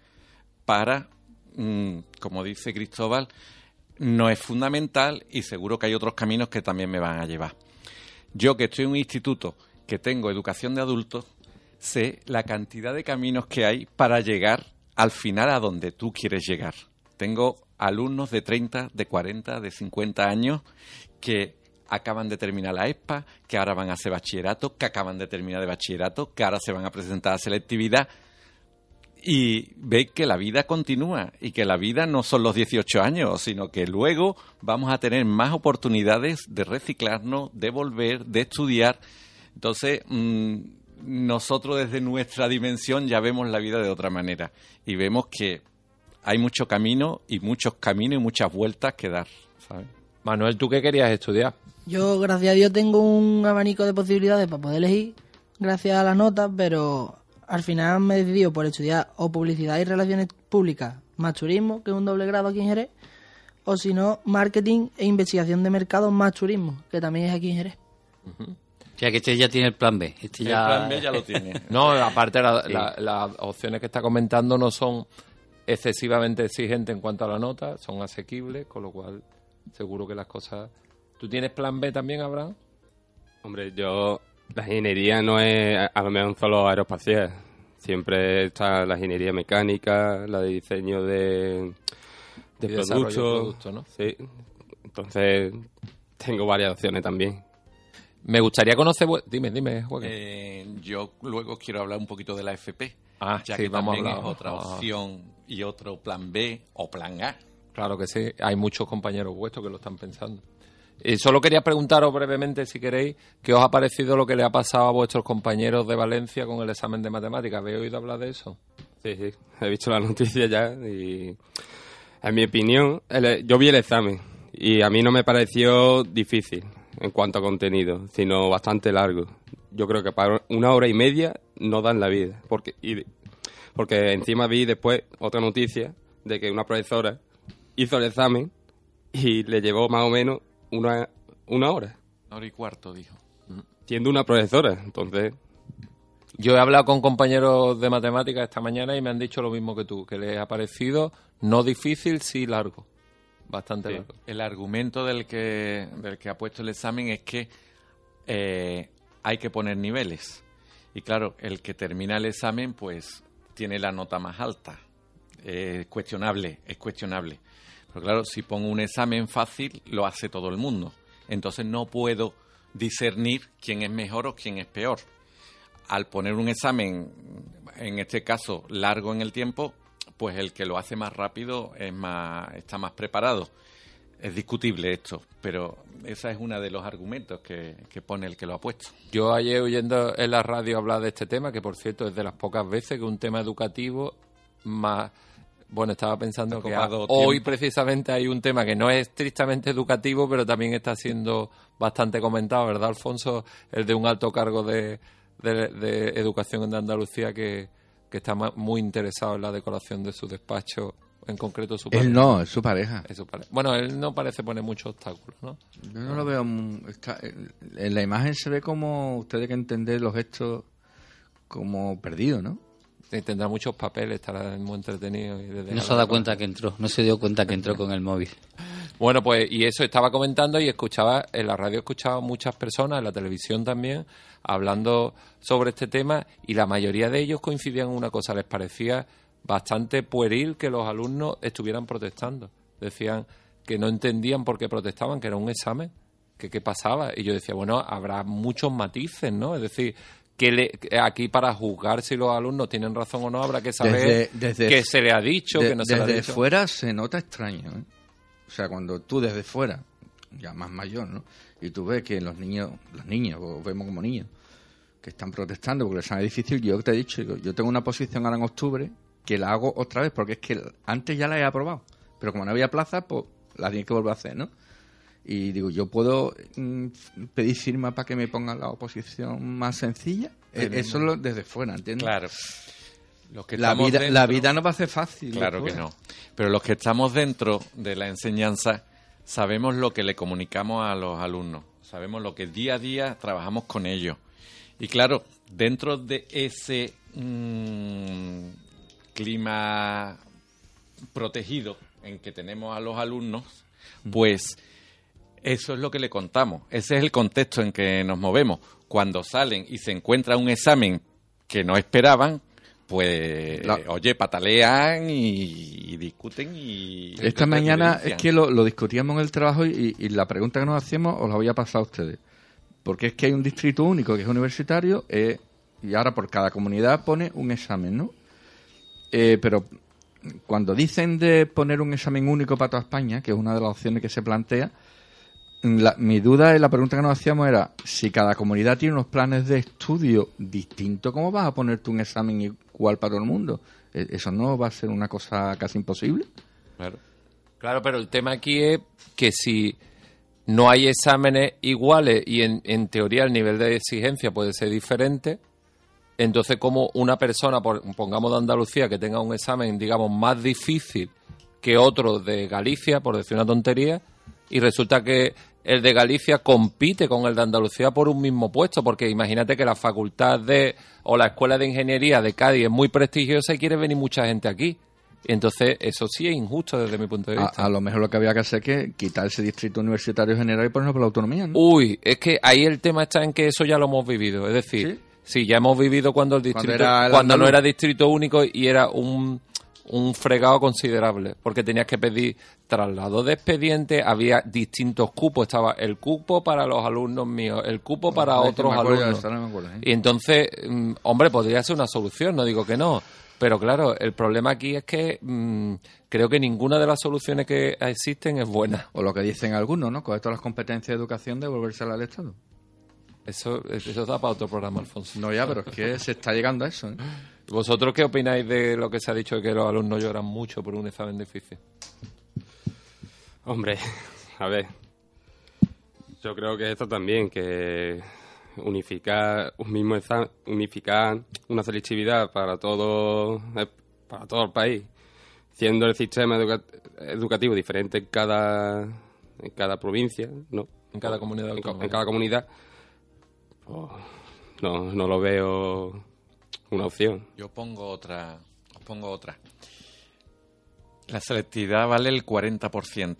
para, mm, como dice Cristóbal, no es fundamental y seguro que hay otros caminos que también me van a llevar. Yo que estoy en un instituto que tengo educación de adultos, sé la cantidad de caminos que hay para llegar al final a donde tú quieres llegar. Tengo alumnos de 30, de 40, de 50 años que acaban de terminar la ESPA, que ahora van a hacer bachillerato, que acaban de terminar de bachillerato, que ahora se van a presentar a selectividad y ve que la vida continúa y que la vida no son los 18 años, sino que luego vamos a tener más oportunidades de reciclarnos, de volver, de estudiar. Entonces, mm, nosotros desde nuestra dimensión ya vemos la vida de otra manera y vemos que hay mucho camino y muchos caminos y muchas vueltas que dar, ¿sabes? Manuel, ¿tú qué querías estudiar? Yo, gracias a Dios, tengo un abanico de posibilidades para poder elegir, gracias a las notas, pero al final me he decidido por estudiar o publicidad y relaciones públicas, más turismo, que es un doble grado aquí en Jerez, o si no, marketing e investigación de mercado más turismo, que también es aquí en Jerez. O sea que este ya tiene el plan B. Este El ya... plan B ya lo tiene. No, aparte la- Sí. la- las opciones que está comentando no son excesivamente exigentes en cuanto a la nota, son asequibles, con lo cual seguro que las cosas... ¿Tú tienes plan B también, Abraham? Hombre, yo, la ingeniería no es a- a lo mejor solo aeroespacial. Siempre está la ingeniería mecánica, la de diseño de, de Y productos. producto, ¿no? Sí. Entonces, tengo varias opciones también. Me gustaría conocer... Dime, dime, Joaquín. Eh, yo luego quiero hablar un poquito de la FP, Ah, ya sí, que vamos a también hablar. es otra Ah. opción y otro plan B o plan A. Claro que sí, hay muchos compañeros vuestros que lo están pensando. Y solo quería preguntaros brevemente, si queréis, qué os ha parecido lo que le ha pasado a vuestros compañeros de Valencia con el examen de matemáticas. ¿Habéis oído hablar de eso? Sí, sí. He visto la noticia ya y, en mi opinión, el- yo vi el examen y a mí no me pareció difícil en cuanto a contenido, sino bastante largo. Yo creo que para una hora y media no dan la vida, porque y- porque encima vi después otra noticia de que una profesora hizo el examen y le llevó más o menos una, una hora, Una hora y cuarto, dijo. siendo una profesora. Entonces, Yo he hablado con compañeros de matemáticas esta mañana y me han dicho lo mismo que tú, que les ha parecido no difícil, sí largo. Bastante Sí. largo. El argumento del que, del que ha puesto el examen es que eh, hay que poner niveles. Y claro, el que termina el examen, pues tiene la nota más alta. es cuestionable, es cuestionable. Pero claro, si pongo un examen fácil, lo hace todo el mundo. Entonces no puedo discernir quién es mejor o quién es peor. Al poner un examen, en este caso largo en el tiempo, pues el que lo hace más rápido es más, está más preparado. Es discutible esto, pero ese es uno de los argumentos que, que pone el que lo ha puesto. Yo ayer oyendo en la radio hablar de este tema, que por cierto es de las pocas veces que un tema educativo más... Bueno, estaba pensando que hoy precisamente hay un tema que no es estrictamente educativo, pero también está siendo bastante comentado, ¿verdad, Alfonso? El de un alto cargo de, de- de educación en Andalucía que, que está muy interesado en la decoración de su despacho, en concreto su Él pareja. no, es su pareja. Es su pare- Bueno, él no parece poner muchos obstáculos, ¿no? Yo no lo veo. está- en la imagen se ve como ustedes que entender los gestos como perdido, ¿no? Y tendrá muchos papeles, estará muy entretenido. Y desde No se ha dado cuenta que entró, no se dio cuenta que entró con el móvil. Bueno, pues y eso estaba comentando y escuchaba, en la radio escuchaba muchas personas, en la televisión también, hablando sobre este tema y la mayoría de ellos coincidían en una cosa, les parecía bastante pueril que los alumnos estuvieran protestando. Decían que no entendían por qué protestaban, que era un examen, que qué pasaba. Y yo decía, bueno, habrá muchos matices, ¿no? Es decir, que le- que aquí para juzgar si los alumnos tienen razón o no habrá que saber Desde- desde- qué se le ha dicho, De- que no se le ha desde dicho. fuera se nota extraño, ¿eh? O sea, cuando tú desde fuera, ya más mayor, ¿no? Y tú ves que los niños, los niños, o vemos como niños, que están protestando porque les es difícil, yo te he dicho, yo tengo una posición ahora en octubre que la hago otra vez porque es que antes ya la he aprobado, pero como no había plaza, pues la tienes que volver a hacer, ¿no? Y digo, ¿yo puedo mm, pedir firma para que me pongan la oposición más sencilla? Pero Eso no. lo desde fuera, ¿entiendes? Claro. Los que La vida, dentro- la vida no va a ser fácil. Claro que no. Pero los que estamos dentro de la enseñanza sabemos lo que le comunicamos a los alumnos, sabemos lo que día a día trabajamos con ellos. Y claro, dentro de ese mm, clima protegido en que tenemos a los alumnos, pues eso es lo que le contamos. Ese es el contexto en que nos movemos. Cuando salen y se encuentra un examen que no esperaban, pues, La- oye, patalean y, y discuten y... Esta mañana es que lo, lo discutíamos en el trabajo y, y la pregunta que nos hacíamos os la voy a pasar a ustedes. Porque es que hay un distrito único que es universitario eh, y ahora por cada comunidad pone un examen, ¿no? Eh, pero cuando dicen de poner un examen único para toda España, que es una de las opciones que se plantea, la- mi duda y la pregunta que nos hacíamos era, si cada comunidad tiene unos planes de estudio distintos, ¿cómo vas a ponerte un examen igual para todo el mundo? Eh, ¿Eso no va a ser una cosa casi imposible? Claro. Claro, pero el tema aquí es que si no hay exámenes iguales y en, en teoría el nivel de exigencia puede ser diferente, entonces como una persona, por- pongamos de Andalucía, que tenga un examen, digamos, más difícil que otro de Galicia, por decir una tontería, y resulta que el de Galicia compite con el de Andalucía por un mismo puesto, porque imagínate que la facultad de o la escuela de ingeniería de Cádiz es muy prestigiosa y quiere venir mucha gente aquí. Entonces, eso sí es injusto desde mi punto de A, vista. a lo mejor lo que había que hacer es que quitar ese distrito universitario general y ponerlo por la autonomía, ¿no? Uy, es que ahí el tema está en que eso ya lo hemos vivido. Es decir, sí, ya hemos vivido cuando el distrito, era el cuando no era distrito único y era un, un fregado considerable, porque tenías que pedir traslado de expediente, había distintos cupos, estaba el cupo para los alumnos míos, el cupo para otros alumnos. no acuerdo, ¿eh? Y entonces, mm, hombre, podría ser una solución, no digo que no. Pero claro, el problema aquí es que mm, creo que ninguna de las soluciones que existen es buena. O lo que dicen algunos, ¿no? Coger todas las competencias de educación, devolvérselas al Estado. Eso, eso da para otro programa, Alfonso. No, ya, pero es que se está llegando a eso, ¿eh? ¿Vosotros qué opináis de lo que se ha dicho de que los alumnos lloran mucho por un examen difícil? Hombre, a ver. Yo creo que esto también, que unificar un mismo examen, unificar una selectividad para todo, eh, para todo el país, siendo el sistema educa- educativo diferente en cada, en cada provincia, ¿no? En cada comunidad en cada comunidad, pues, no, no lo veo una opción. Yo pongo otra, os pongo otra. La selectividad vale el 40%.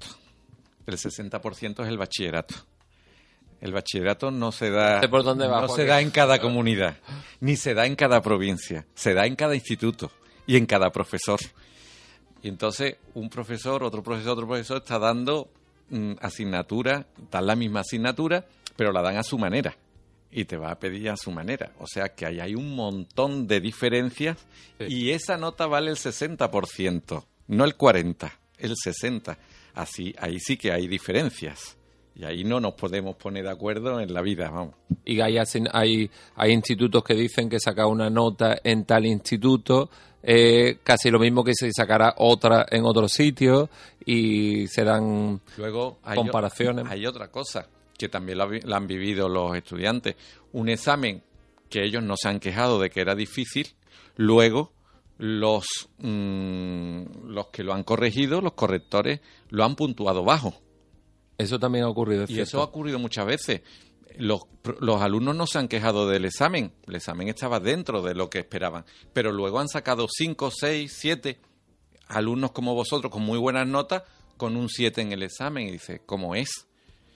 El 60% es el bachillerato. El bachillerato no se da, por dónde va, no se da en cada comunidad, ni se da en cada provincia, se da en cada instituto y en cada profesor. Y entonces un profesor, otro profesor, otro profesor está dando mm, asignatura, dan la misma asignatura, pero la dan a su manera. Y te va a pedir a su manera. O sea que ahí hay un montón de diferencias y esa nota vale el 60%, no el 40%, el 60%. Así, ahí sí que hay diferencias. Y ahí no nos podemos poner de acuerdo en la vida, vamos. Y hay, hay, hay institutos que dicen que sacar una nota en tal instituto eh, casi lo mismo que si sacara otra en otro sitio y se dan Luego hay, comparaciones. hay otra cosa que también la, han vivido los estudiantes. Un examen que ellos no se han quejado de que era difícil, luego los, mm, los que lo han corregido, los correctores, lo han puntuado bajo. Eso también ha ocurrido, es Y cierto. eso ha ocurrido muchas veces. Los, los alumnos no se han quejado del examen. El examen estaba dentro de lo que esperaban. Pero luego han sacado 5, 6, 7 alumnos como vosotros con muy buenas notas con un 7 en el examen. Y dice, ¿cómo es?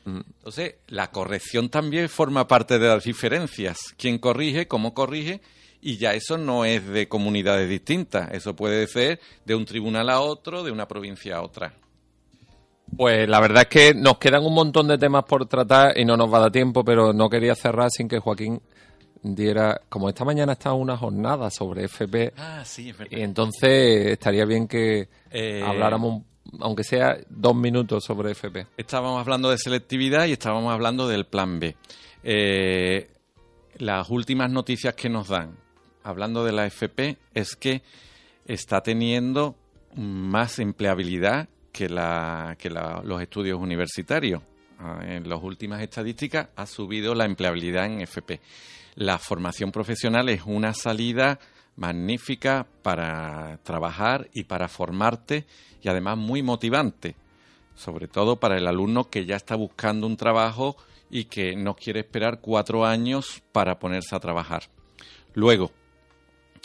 Entonces, la corrección también forma parte de las diferencias. ¿Quién corrige? ¿Cómo corrige? Y ya eso no es de comunidades distintas. Eso puede ser de un tribunal a otro, de una provincia a otra. Pues la verdad es que nos quedan un montón de temas por tratar y no nos va a dar tiempo, pero no quería cerrar sin que Joaquín diera, como esta mañana está una jornada sobre FP, Ah, sí, es verdad. y entonces estaría bien que Eh, habláramos, aunque sea dos minutos sobre FP. Estábamos hablando de selectividad y estábamos hablando del plan B. Eh, las últimas noticias que nos dan, hablando de la FP, es que está teniendo más empleabilidad que, la, que los estudios universitarios. Ah, En las últimas estadísticas ha subido la empleabilidad en FP. La formación profesional es una salida magnífica para trabajar y para formarte y además muy motivante sobre todo para el alumno que ya está buscando un trabajo y que no quiere esperar cuatro años para ponerse a trabajar. Luego,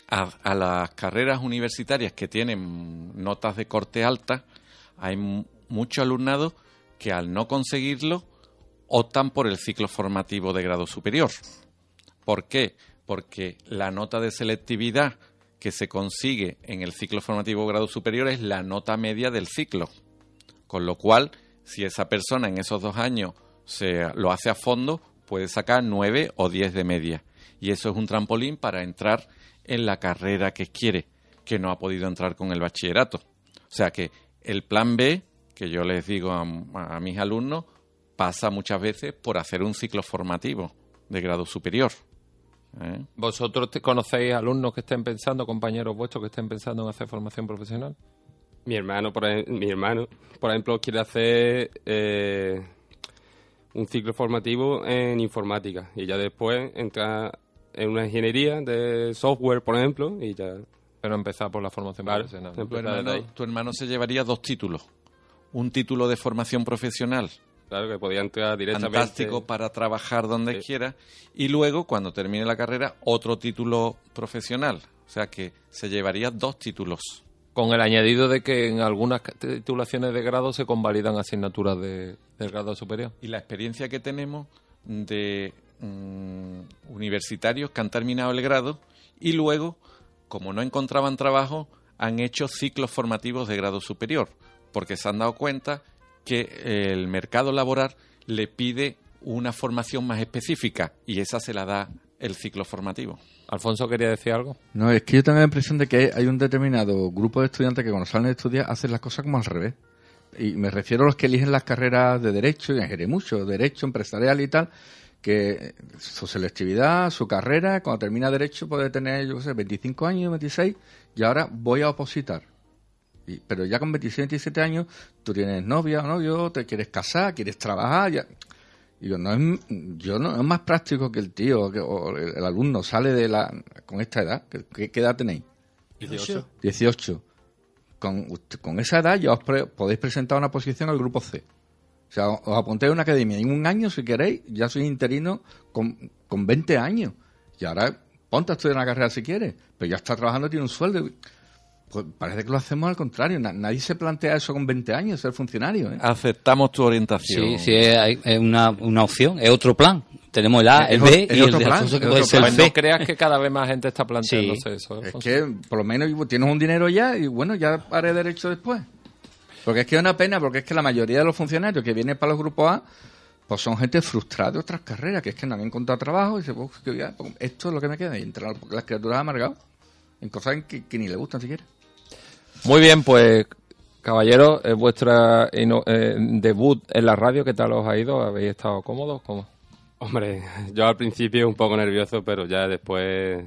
a, las carreras universitarias que tienen notas de corte alta, hay mu- mucho alumnado que al no conseguirlo optan por el ciclo formativo de grado superior. ¿Por qué? Porque la nota de selectividad que se consigue en el ciclo formativo grado superior es la nota media del ciclo. Con lo cual, si esa persona en esos dos años se lo hace a fondo, puede sacar nueve o diez de media. Y eso es un trampolín para entrar en la carrera que quiere, que no ha podido entrar con el bachillerato. O sea que el plan B, que yo les digo a mis alumnos, pasa muchas veces por hacer un ciclo formativo de grado superior. ¿Eh? ¿Vosotros te conocéis alumnos que estén pensando, compañeros vuestros que estén pensando en hacer formación profesional? Mi hermano, por ejemplo, mi hermano, por ejemplo, quiere hacer eh, un ciclo formativo en informática y ya después entra en una ingeniería de software, por ejemplo, y ya. Pero empezar por la formación Claro, profesional. hermano, tu hermano se llevaría dos títulos. Un título de formación profesional Claro, que podía entrar directamente. fantástico para trabajar donde Sí. quiera y luego cuando termine la carrera otro título profesional o sea que se llevaría dos títulos Con el añadido de que en algunas titulaciones de grado se convalidan asignaturas de, del grado superior. y la experiencia que tenemos de mm, universitarios que han terminado el grado y luego como no encontraban trabajo han hecho ciclos formativos de grado superior porque se han dado cuenta que el mercado laboral le pide una formación más específica y esa se la da el ciclo formativo. Alfonso quería decir algo. No, es que yo tengo la impresión de que hay un determinado grupo de estudiantes que cuando salen de estudiar hacen las cosas como al revés. Y me refiero a los que eligen las carreras de Derecho, y ingeniería mucho, Derecho, Empresarial y tal, que su selectividad, su carrera, cuando termina Derecho puede tener, yo qué sé, 25 años, 26, y ahora voy a opositar. Y- pero ya con 26, 27 años, tú tienes novia o novio, te quieres casar, quieres trabajar, ya... Y yo no es, yo no es más práctico que el tío que, o el, el alumno sale de la con esta edad. ¿Qué, edad tenéis? 18. 18. Con, con esa edad ya os pre- podéis presentar una posición al grupo C. O sea, os apuntéis a una academia en un año, si queréis, ya sois interino con, con 20 años. Y ahora ponte a estudiar una carrera si quieres, pero ya está trabajando, tiene un sueldo. Pues parece que lo hacemos al contrario. Na- nadie se plantea eso con 20 años, ser funcionario. ¿eh? Aceptamos tu orientación. Sí, sí, es, es una, una opción, es otro plan. Tenemos el A, el B es y el plan, que es puede otro ser el C. no creas que cada vez más gente está planteándose Sí. eso. Es que por lo menos tienes un dinero ya y bueno, ya haré derecho después. Porque es que es una pena, porque es que la mayoría de los funcionarios que vienen para los grupos A, pues son gente frustrada de otras carreras, que es que no han encontrado trabajo y se pues, que ya, pues, esto es lo que me queda. Y entran las criaturas amargadas en cosas que, que ni le gustan siquiera. Muy bien, pues caballeros, es vuestra eh, debut en la radio. ¿Qué tal os ha ido? ¿Habéis estado cómodos? ¿Cómo? Hombre, yo al principio un poco nervioso, pero ya después...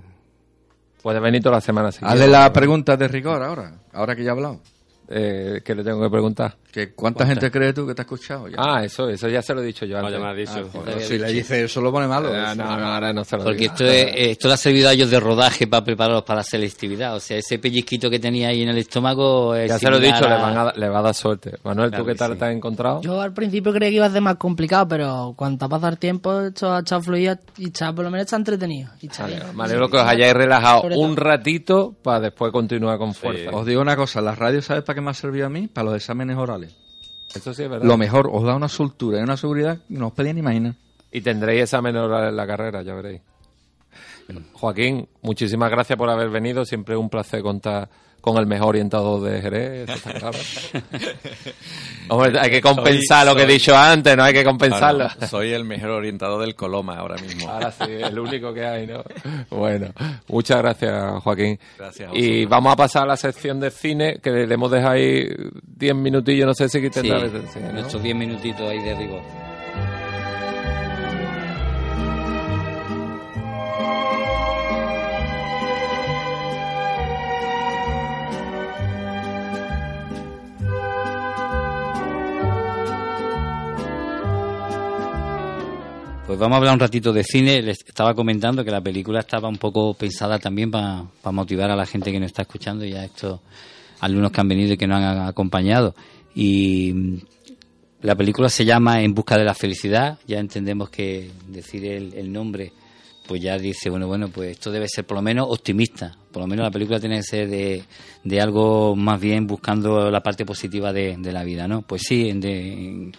Puedes venir toda la semana. Si Hazle la pregunta de rigor ahora, ahora que ya he hablado. Eh, ¿Qué le tengo que preguntar? Que ¿Cuánta gente cree tú que te ha escuchado? Ya. Ah, eso, eso ya se lo he dicho yo No, antes. ya me has dicho. Ah, joder, si le dice eso lo pone malo. Ah, no, no, ahora no se lo Porque digo. esto, es, esto le ha servido a ellos de rodaje para prepararlos para la selectividad. O sea, ese pellizquito que tenía ahí en el estómago es Ya se lo he dicho, le, van a, le va a dar suerte. Manuel, Claro ¿tú qué tal sí. te has encontrado? Yo al principio creía que iba a ser más complicado, pero cuanto a pasar tiempo, esto ha echado fluido y está, por lo menos está entretenido. Y está bien. Me alegro que os hayáis relajado un ratito para después continuar con fuerza. Os digo una cosa, la radio, ¿sabes para qué me ha servido a mí? Para los exámenes orales. Eso sí es verdad. Lo mejor, os da una soltura y una seguridad que no os podían imaginar. Y tendréis examen oral en la carrera, ya veréis. Joaquín, muchísimas gracias por haber venido. Siempre es un placer contar con el mejor orientador de Jerez, eso está claro. Hombre, hay que compensar Soy- lo que he dicho antes, no hay que compensarlo. Soy el mejor orientador del Coloma ahora mismo. Ahora sí, el único que hay, ¿no? Bueno, muchas gracias, Joaquín. Gracias a Y vamos a pasar a la sección de cine, que le hemos dejado ahí 10 minutillos, no sé si Sí, tendrá... sí, ¿no? nuestros 10 minutitos ahí de rigor. Pues vamos a hablar un ratito de cine. Les estaba comentando que la película estaba un poco pensada también para motivar a la gente que nos está escuchando y a estos alumnos que han venido y que nos han acompañado. Y mm, la película se llama En busca de la felicidad. Ya entendemos que decir el, el nombre, pues ya dice, bueno, bueno, pues esto debe ser por lo menos optimista. Por lo menos la película tiene que ser de, de algo más bien buscando la parte positiva de, de la vida, ¿no? Pues sí, de-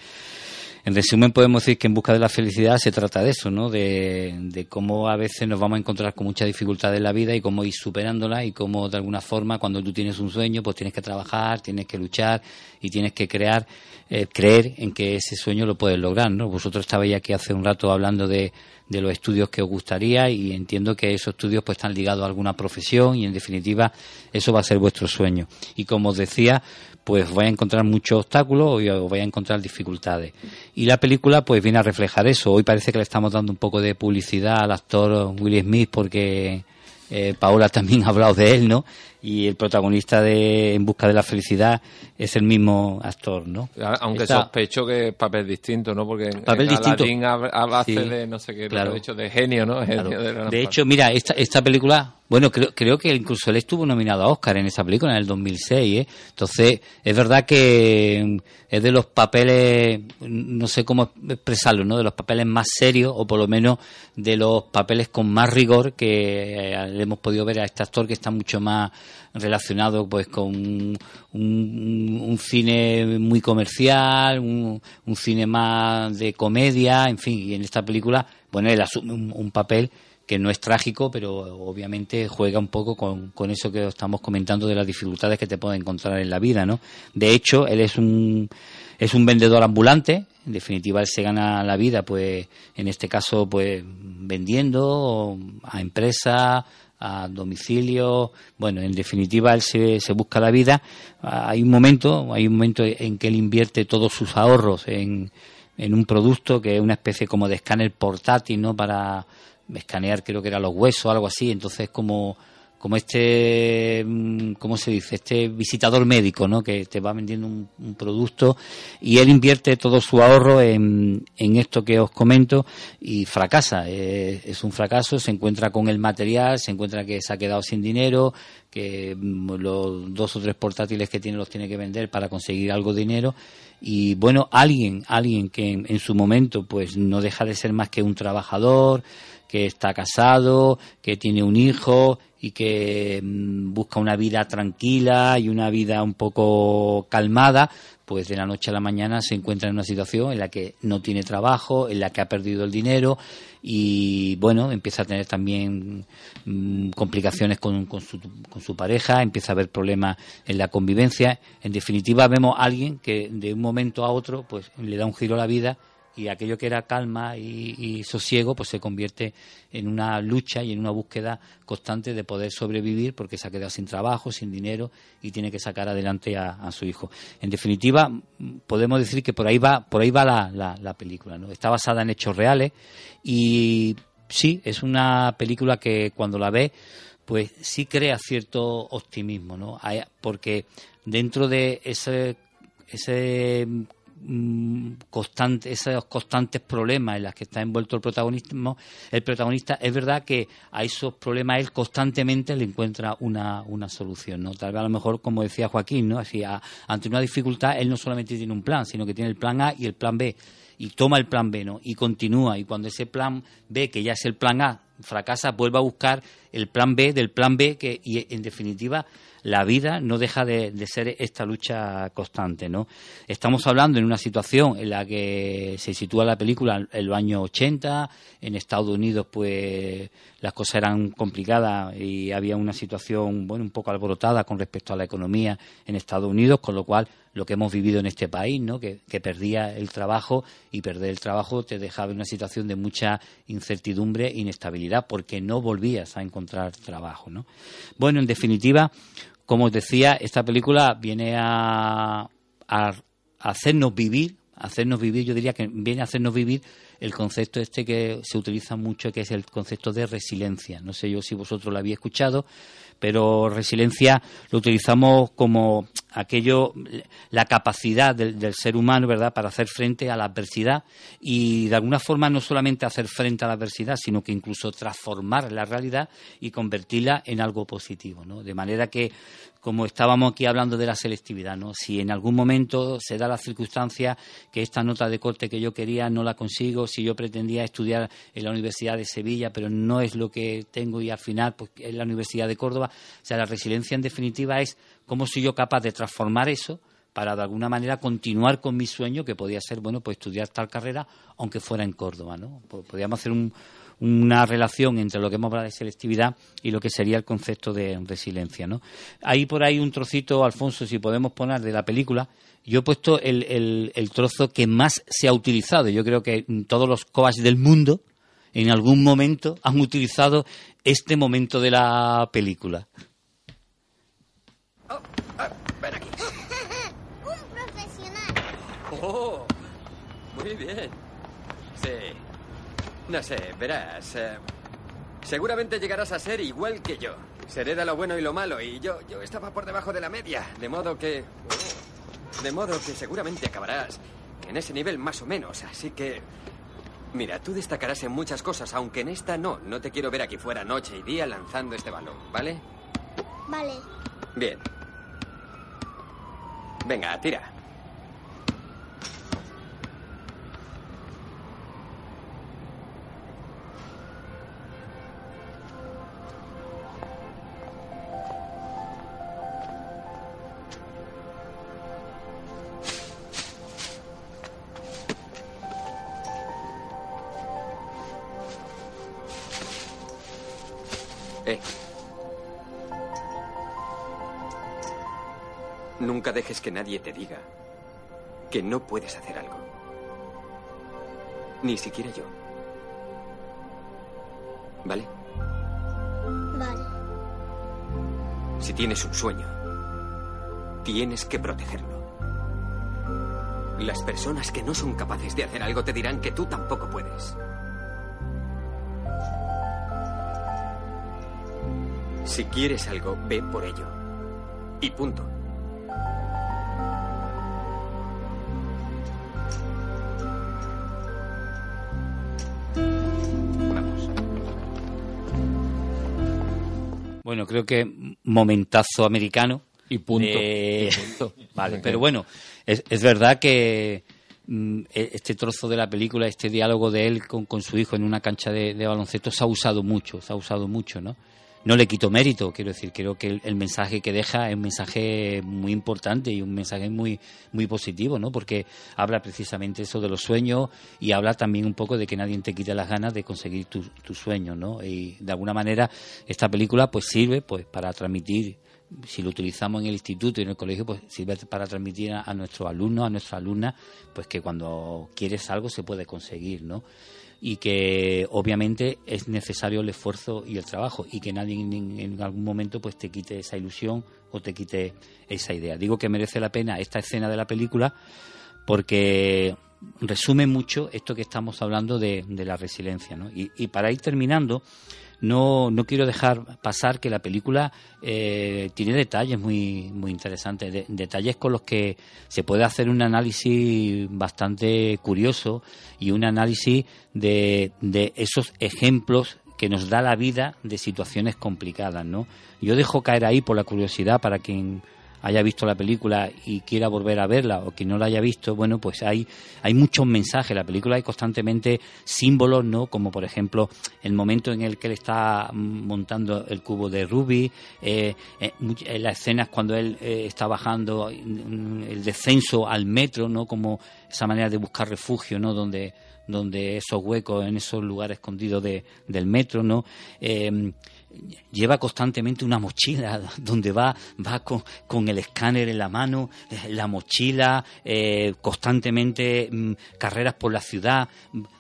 en- en resumen, podemos decir que en busca de la felicidad se trata de eso, ¿no? De, de cómo a veces nos vamos a encontrar con muchas dificultades en la vida y cómo ir superándolas y cómo de alguna forma cuando tú tienes un sueño, pues tienes que trabajar, tienes que luchar y tienes que crear, eh, creer en que ese sueño lo puedes lograr, ¿no? Vosotros estabais aquí hace un rato hablando de, de los estudios que os gustaría y entiendo que esos estudios pues están ligados a alguna profesión y en definitiva eso va a ser vuestro sueño. Y como os decía, pues vais a encontrar muchos obstáculos y os vais a encontrar dificultades. Y la película pues viene a reflejar eso. Hoy parece que le estamos dando un poco de publicidad al actor Will Smith porque eh, Paola también ha hablado de él, ¿no? Y el protagonista de En busca de la felicidad es el mismo actor, ¿no? Aunque Esta- sospecho que es papel distinto, ¿no? Porque Papel distinto. Hab- hace Sí, de, no sé qué, claro. lo he dicho, de genio, ¿no? Genio Claro. de, hecho, mira, esta, esta película, bueno, creo, creo que incluso él estuvo nominado a Oscar en esa película en el 2006, ¿eh? Entonces, es verdad que es de los papeles, no sé cómo expresarlo, ¿no? De los papeles más serios, o por lo menos de los papeles con más rigor que eh, le hemos podido ver a este actor que está mucho más relacionado pues con un, cine muy comercial, un, un cine más de comedia, en fin, y en esta película, bueno, él asume un, un papel que no es trágico, pero obviamente juega un poco con, con eso que estamos comentando de las dificultades que te puedes encontrar en la vida, ¿no? De hecho, él es un es un vendedor ambulante, en definitiva él se gana la vida, pues en este caso, pues vendiendo a empresas, a domicilio, bueno, en definitiva él se, se busca la vida. Hay un momento, hay un momento en que él invierte todos sus ahorros en, en un producto que es una especie como de escáner portátil, ¿no? Para escanear, creo que era los huesos algo así. Entonces, como, como este, mm, ¿cómo se dice? Este visitador médico, ¿no? Que te va vendiendo un, un producto y él invierte todo su ahorro en, en esto que os comento y fracasa. Eh, es un fracaso, se encuentra con el material, se encuentra que se ha quedado sin dinero, que mm, los dos o tres portátiles que tiene los tiene que vender para conseguir algo de dinero y bueno alguien alguien que en, en su momento pues no deja de ser más que un trabajador que está casado, que tiene un hijo y que mm, busca una vida tranquila y una vida un poco calmada, pues de la noche a la mañana se encuentra en una situación en la que no tiene trabajo, en la que ha perdido el dinero y bueno, empieza a tener también mm, complicaciones con, con, su, con su pareja, empieza a haber problemas en la convivencia. En definitiva, vemos a alguien que de un momento a otro pues le da un giro a la vida y aquello que era calma y, y, sosiego pues se convierte en una lucha y en una búsqueda constante de poder sobrevivir porque se ha quedado sin trabajo, sin dinero y tiene que sacar adelante a, su hijo. En definitiva, podemos decir que por ahí va, por ahí va la, la, la película. ¿no? Está basada en hechos reales y sí, es una película que cuando la ve pues sí crea cierto optimismo, ¿no? Porque dentro de ese, ese constante, esos constantes problemas en los que está envuelto el protagonismo, el protagonista, es verdad que a esos problemas él constantemente le encuentra una, una solución, ¿no? Tal vez a lo mejor, como decía Joaquín, ¿no? Así, ante una dificultad, él no solamente tiene un plan, sino que tiene el plan A y el plan B. Y toma el plan B, ¿no? Y continúa. Y cuando ese plan B, que ya es el plan A, fracasa, vuelve a buscar el plan B del plan B, que, y en definitiva, la vida no deja de, ser esta lucha constante, ¿no? Estamos hablando en una situación en la que se sitúa la película en los años 80, en Estados Unidos pues las cosas eran complicadas y había una situación, bueno, un poco alborotada con respecto a la economía en Estados Unidos, con lo cual lo que hemos vivido en este país, ¿no? que, que perdía el trabajo y perder el trabajo te dejaba en una situación de mucha incertidumbre e inestabilidad porque no volvías a encontrar trabajo. ¿no? Bueno, en definitiva, como os decía, esta película viene a, a, hacernos vivir, hacernos vivir, yo diría que viene a hacernos vivir el concepto este que se utiliza mucho, que es el concepto de resiliencia. No sé yo si vosotros lo habéis escuchado, pero resiliencia lo utilizamos como aquello, la capacidad del, del, ser humano, ¿verdad?, para hacer frente a la adversidad y de alguna forma no solamente hacer frente a la adversidad, sino que incluso transformar la realidad y convertirla en algo positivo, ¿no? De manera que, como estábamos aquí hablando de la selectividad, ¿no? Si en algún momento se da la circunstancia que esta nota de corte que yo quería no la consigo, si yo pretendía estudiar en la Universidad de Sevilla, pero no es lo que tengo y al final pues en la Universidad de Córdoba, o sea, la resiliencia en definitiva es cómo soy yo capaz de transformar eso para de alguna manera continuar con mi sueño que podía ser bueno pues estudiar tal carrera aunque fuera en Córdoba no podríamos hacer un, una relación entre lo que hemos hablado de selectividad y lo que sería el concepto de resiliencia no hay por ahí un trocito Alfonso si podemos poner de la película yo he puesto el, el, el trozo que más se ha utilizado yo creo que todos los coas del mundo en algún momento han utilizado este momento de la película Oh, ah, ven aquí. Un profesional. Oh, muy bien. No sé, verás. Eh, seguramente llegarás a ser igual que yo. Seré de lo bueno y lo malo y yo, yo estaba por debajo de la media. De modo que... De modo que seguramente acabarás en ese nivel más o menos. Así que... Mira, tú destacarás en muchas cosas, aunque en esta no. No te quiero ver aquí fuera noche y día lanzando este balón, ¿vale? Vale. Bien. Venga, tira. Nunca dejes que nadie te diga que no puedes hacer algo. Ni siquiera yo. ¿Vale? Vale. Si tienes un sueño, tienes que protegerlo. Las personas que no son capaces de hacer algo te dirán que tú tampoco puedes. Si quieres algo, ve por ello. Y punto. Creo que momentazo americano. Y punto. Eh, y punto. vale, pero bueno, es, es, verdad que mm, e- este trozo de la película, este diálogo de él con, con su hijo en una cancha de, de baloncesto se ha usado mucho, se ha usado mucho, ¿no? No le quito mérito, quiero decir, creo que el, mensaje que deja es un mensaje muy importante y un mensaje muy muy positivo, ¿no? Porque habla precisamente eso de los sueños y habla también un poco de que nadie te quite las ganas de conseguir tus tus sueños, ¿no? Y de alguna manera esta película pues sirve pues para transmitir si lo utilizamos en el instituto y en el colegio, pues sirve para transmitir a, a nuestros alumnos, a nuestras alumnas, pues que cuando quieres algo se puede conseguir, ¿no? Y que obviamente es necesario el esfuerzo y el trabajo y que nadie en, algún momento pues te quite esa ilusión o te quite esa idea. Digo que merece la pena esta escena de la película porque resume mucho esto que estamos hablando de, la resiliencia. ¿no? Y para ir terminando, no, no quiero dejar pasar que la película eh, tiene detalles muy, muy interesantes, de- detalles con los que se puede hacer un análisis bastante curioso y un análisis de, de esos ejemplos que nos da la vida de situaciones complicadas, ¿no? Yo dejo caer ahí por la curiosidad para quien haya visto la película y quiera volver a verla o quien no la haya visto, bueno, pues hay, hay muchos mensajes. En la película hay constantemente símbolos, ¿no? Como por ejemplo el momento en el que él está montando el cubo de Ruby, eh, eh, eh, las escenas cuando él eh, está bajando mm, el descenso al metro, ¿no? Como esa manera de buscar refugio, ¿no? Donde donde esos huecos en esos lugares escondidos de, del metro, ¿no? Eh, lleva constantemente una mochila donde va va con, con el escáner en la mano eh, la mochila eh, constantemente mm, carreras por la ciudad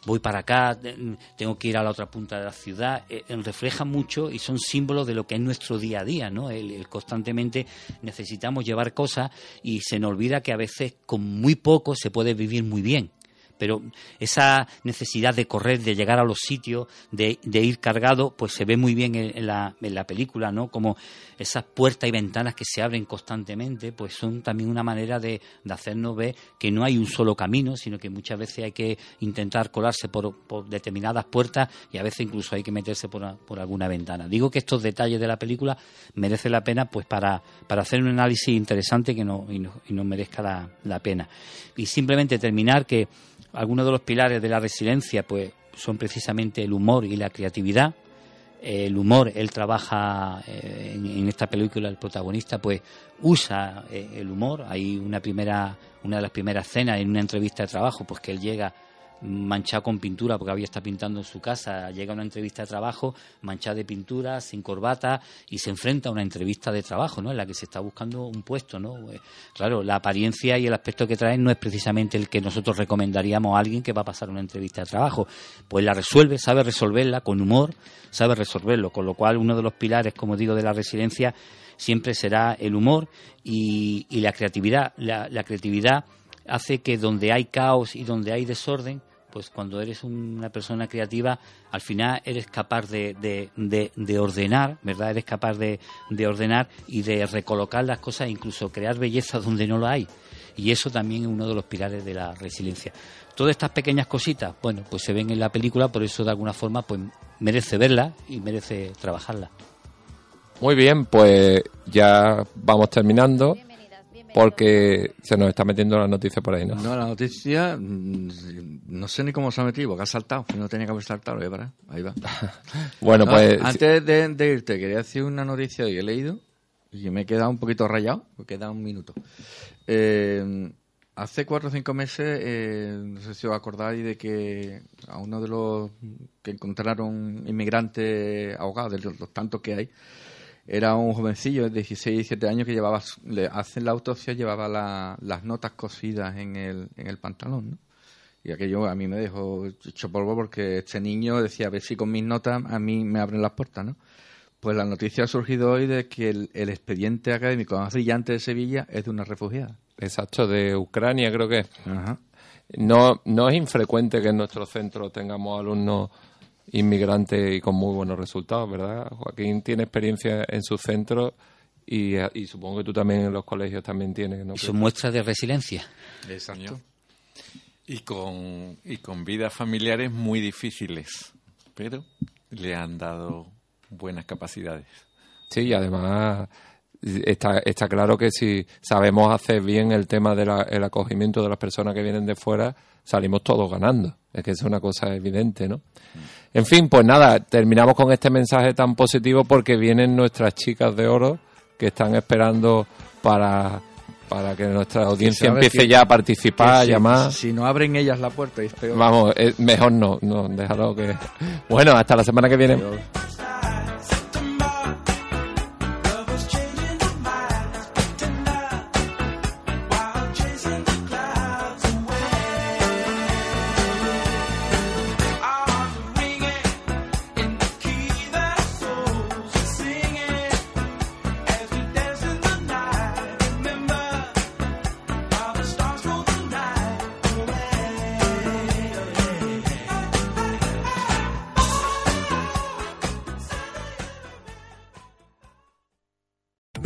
voy para acá mm, tengo que ir a la otra punta de la ciudad eh, eh, refleja mucho y son símbolos de lo que es nuestro día a día no el constantemente necesitamos llevar cosas y se nos olvida que a veces con muy poco se puede vivir muy bien pero esa necesidad de correr, de llegar a los sitios, de, de ir cargado, pues se ve muy bien en, la, en la película, ¿no? Como esas puertas y ventanas que se abren constantemente, pues son también una manera de, de hacernos ver que no hay un solo camino, sino que muchas veces hay que intentar colarse por, determinadas puertas y a veces incluso hay que meterse por, por alguna ventana. Digo que estos detalles de la película merecen la pena pues para, para hacer un análisis interesante que no, y, no, y nos merezca la pena. Y simplemente terminar que algunos de los pilares de la resiliencia pues son precisamente el humor y la creatividad. El humor, él trabaja eh, en, esta película, el protagonista pues usa eh, el humor. Hay una primera, una de las primeras escenas en una entrevista de trabajo, pues que él llega manchado con pintura porque había estado pintando en su casa, llega a una entrevista de trabajo manchado de pintura, sin corbata y se enfrenta a una entrevista de trabajo, ¿no? En la que se está buscando un puesto, ¿no? Eh, Claro, la apariencia y el aspecto que traen no es precisamente el que nosotros recomendaríamos a alguien que va a pasar una entrevista de trabajo. Pues la resuelve, sabe resolverla con humor, sabe resolverlo, con lo cual uno de los pilares, como digo, de la resiliencia siempre será el humor y, y la creatividad. La, la creatividad hace que donde hay caos y donde hay desorden, pues cuando eres una persona creativa, al final eres capaz de, de, de- de ordenar, ¿verdad? Eres capaz de, de ordenar y de recolocar las cosas, incluso crear belleza donde no la hay. Y eso también es uno de los pilares de la resiliencia. Todas estas pequeñas cositas, bueno, pues se ven en la película, por eso de alguna forma, pues merece verla y merece trabajarla. Muy bien, pues ya vamos terminando porque se nos está metiendo la noticia por ahí, ¿no? No, la noticia, mm, no sé ni cómo se ha metido, porque ha saltado. No tenía que haber saltado, voy a parar. Ahí va. Bueno, pues antes de, de irte, quería decir una noticia que he leído y me he quedado un poquito rayado, porque queda un minuto. Eh, hace cuatro o cinco meses, eh, no sé si os acordáis de que a uno de los que encontraron inmigrantes ahogados, de los, los tantos que hay, era un jovencillo de 16, 17 años que llevaba, le hacen la autopsia, llevaba la- las notas cosidas en el, en el pantalón, ¿no? Y aquello a mí me dejó hecho polvo porque este niño decía, a ver si con mis notas a mí me abren las puertas, ¿no? Pues la noticia ha surgido hoy de que el, el expediente académico más brillante de Sevilla es de una refugiada. exacto, de Ucrania creo que es. Ajá. No, no es infrecuente que en nuestro centro tengamos alumnos inmigrantes y con muy buenos resultados, ¿verdad? Joaquín tiene experiencia en su centro y, y supongo que tú también en los colegios también tienes, ¿no? Y son muestras de resiliencia. Exacto. Y con, y con vidas familiares muy difíciles, pero le han dado buenas capacidades. Sí, y además está, está claro que si sabemos hacer bien el tema del acogimiento de las personas que vienen de fuera, salimos todos ganando. Es que es una cosa evidente, ¿no? En fin, pues nada, terminamos con este mensaje tan positivo porque vienen nuestras chicas de oro que están esperando para, para que nuestra audiencia empiece ya a participar, a llamar. Si no abren ellas la puerta, es peor. Vamos, eh, mejor no, no, déjalo que. Bueno, hasta la semana que viene.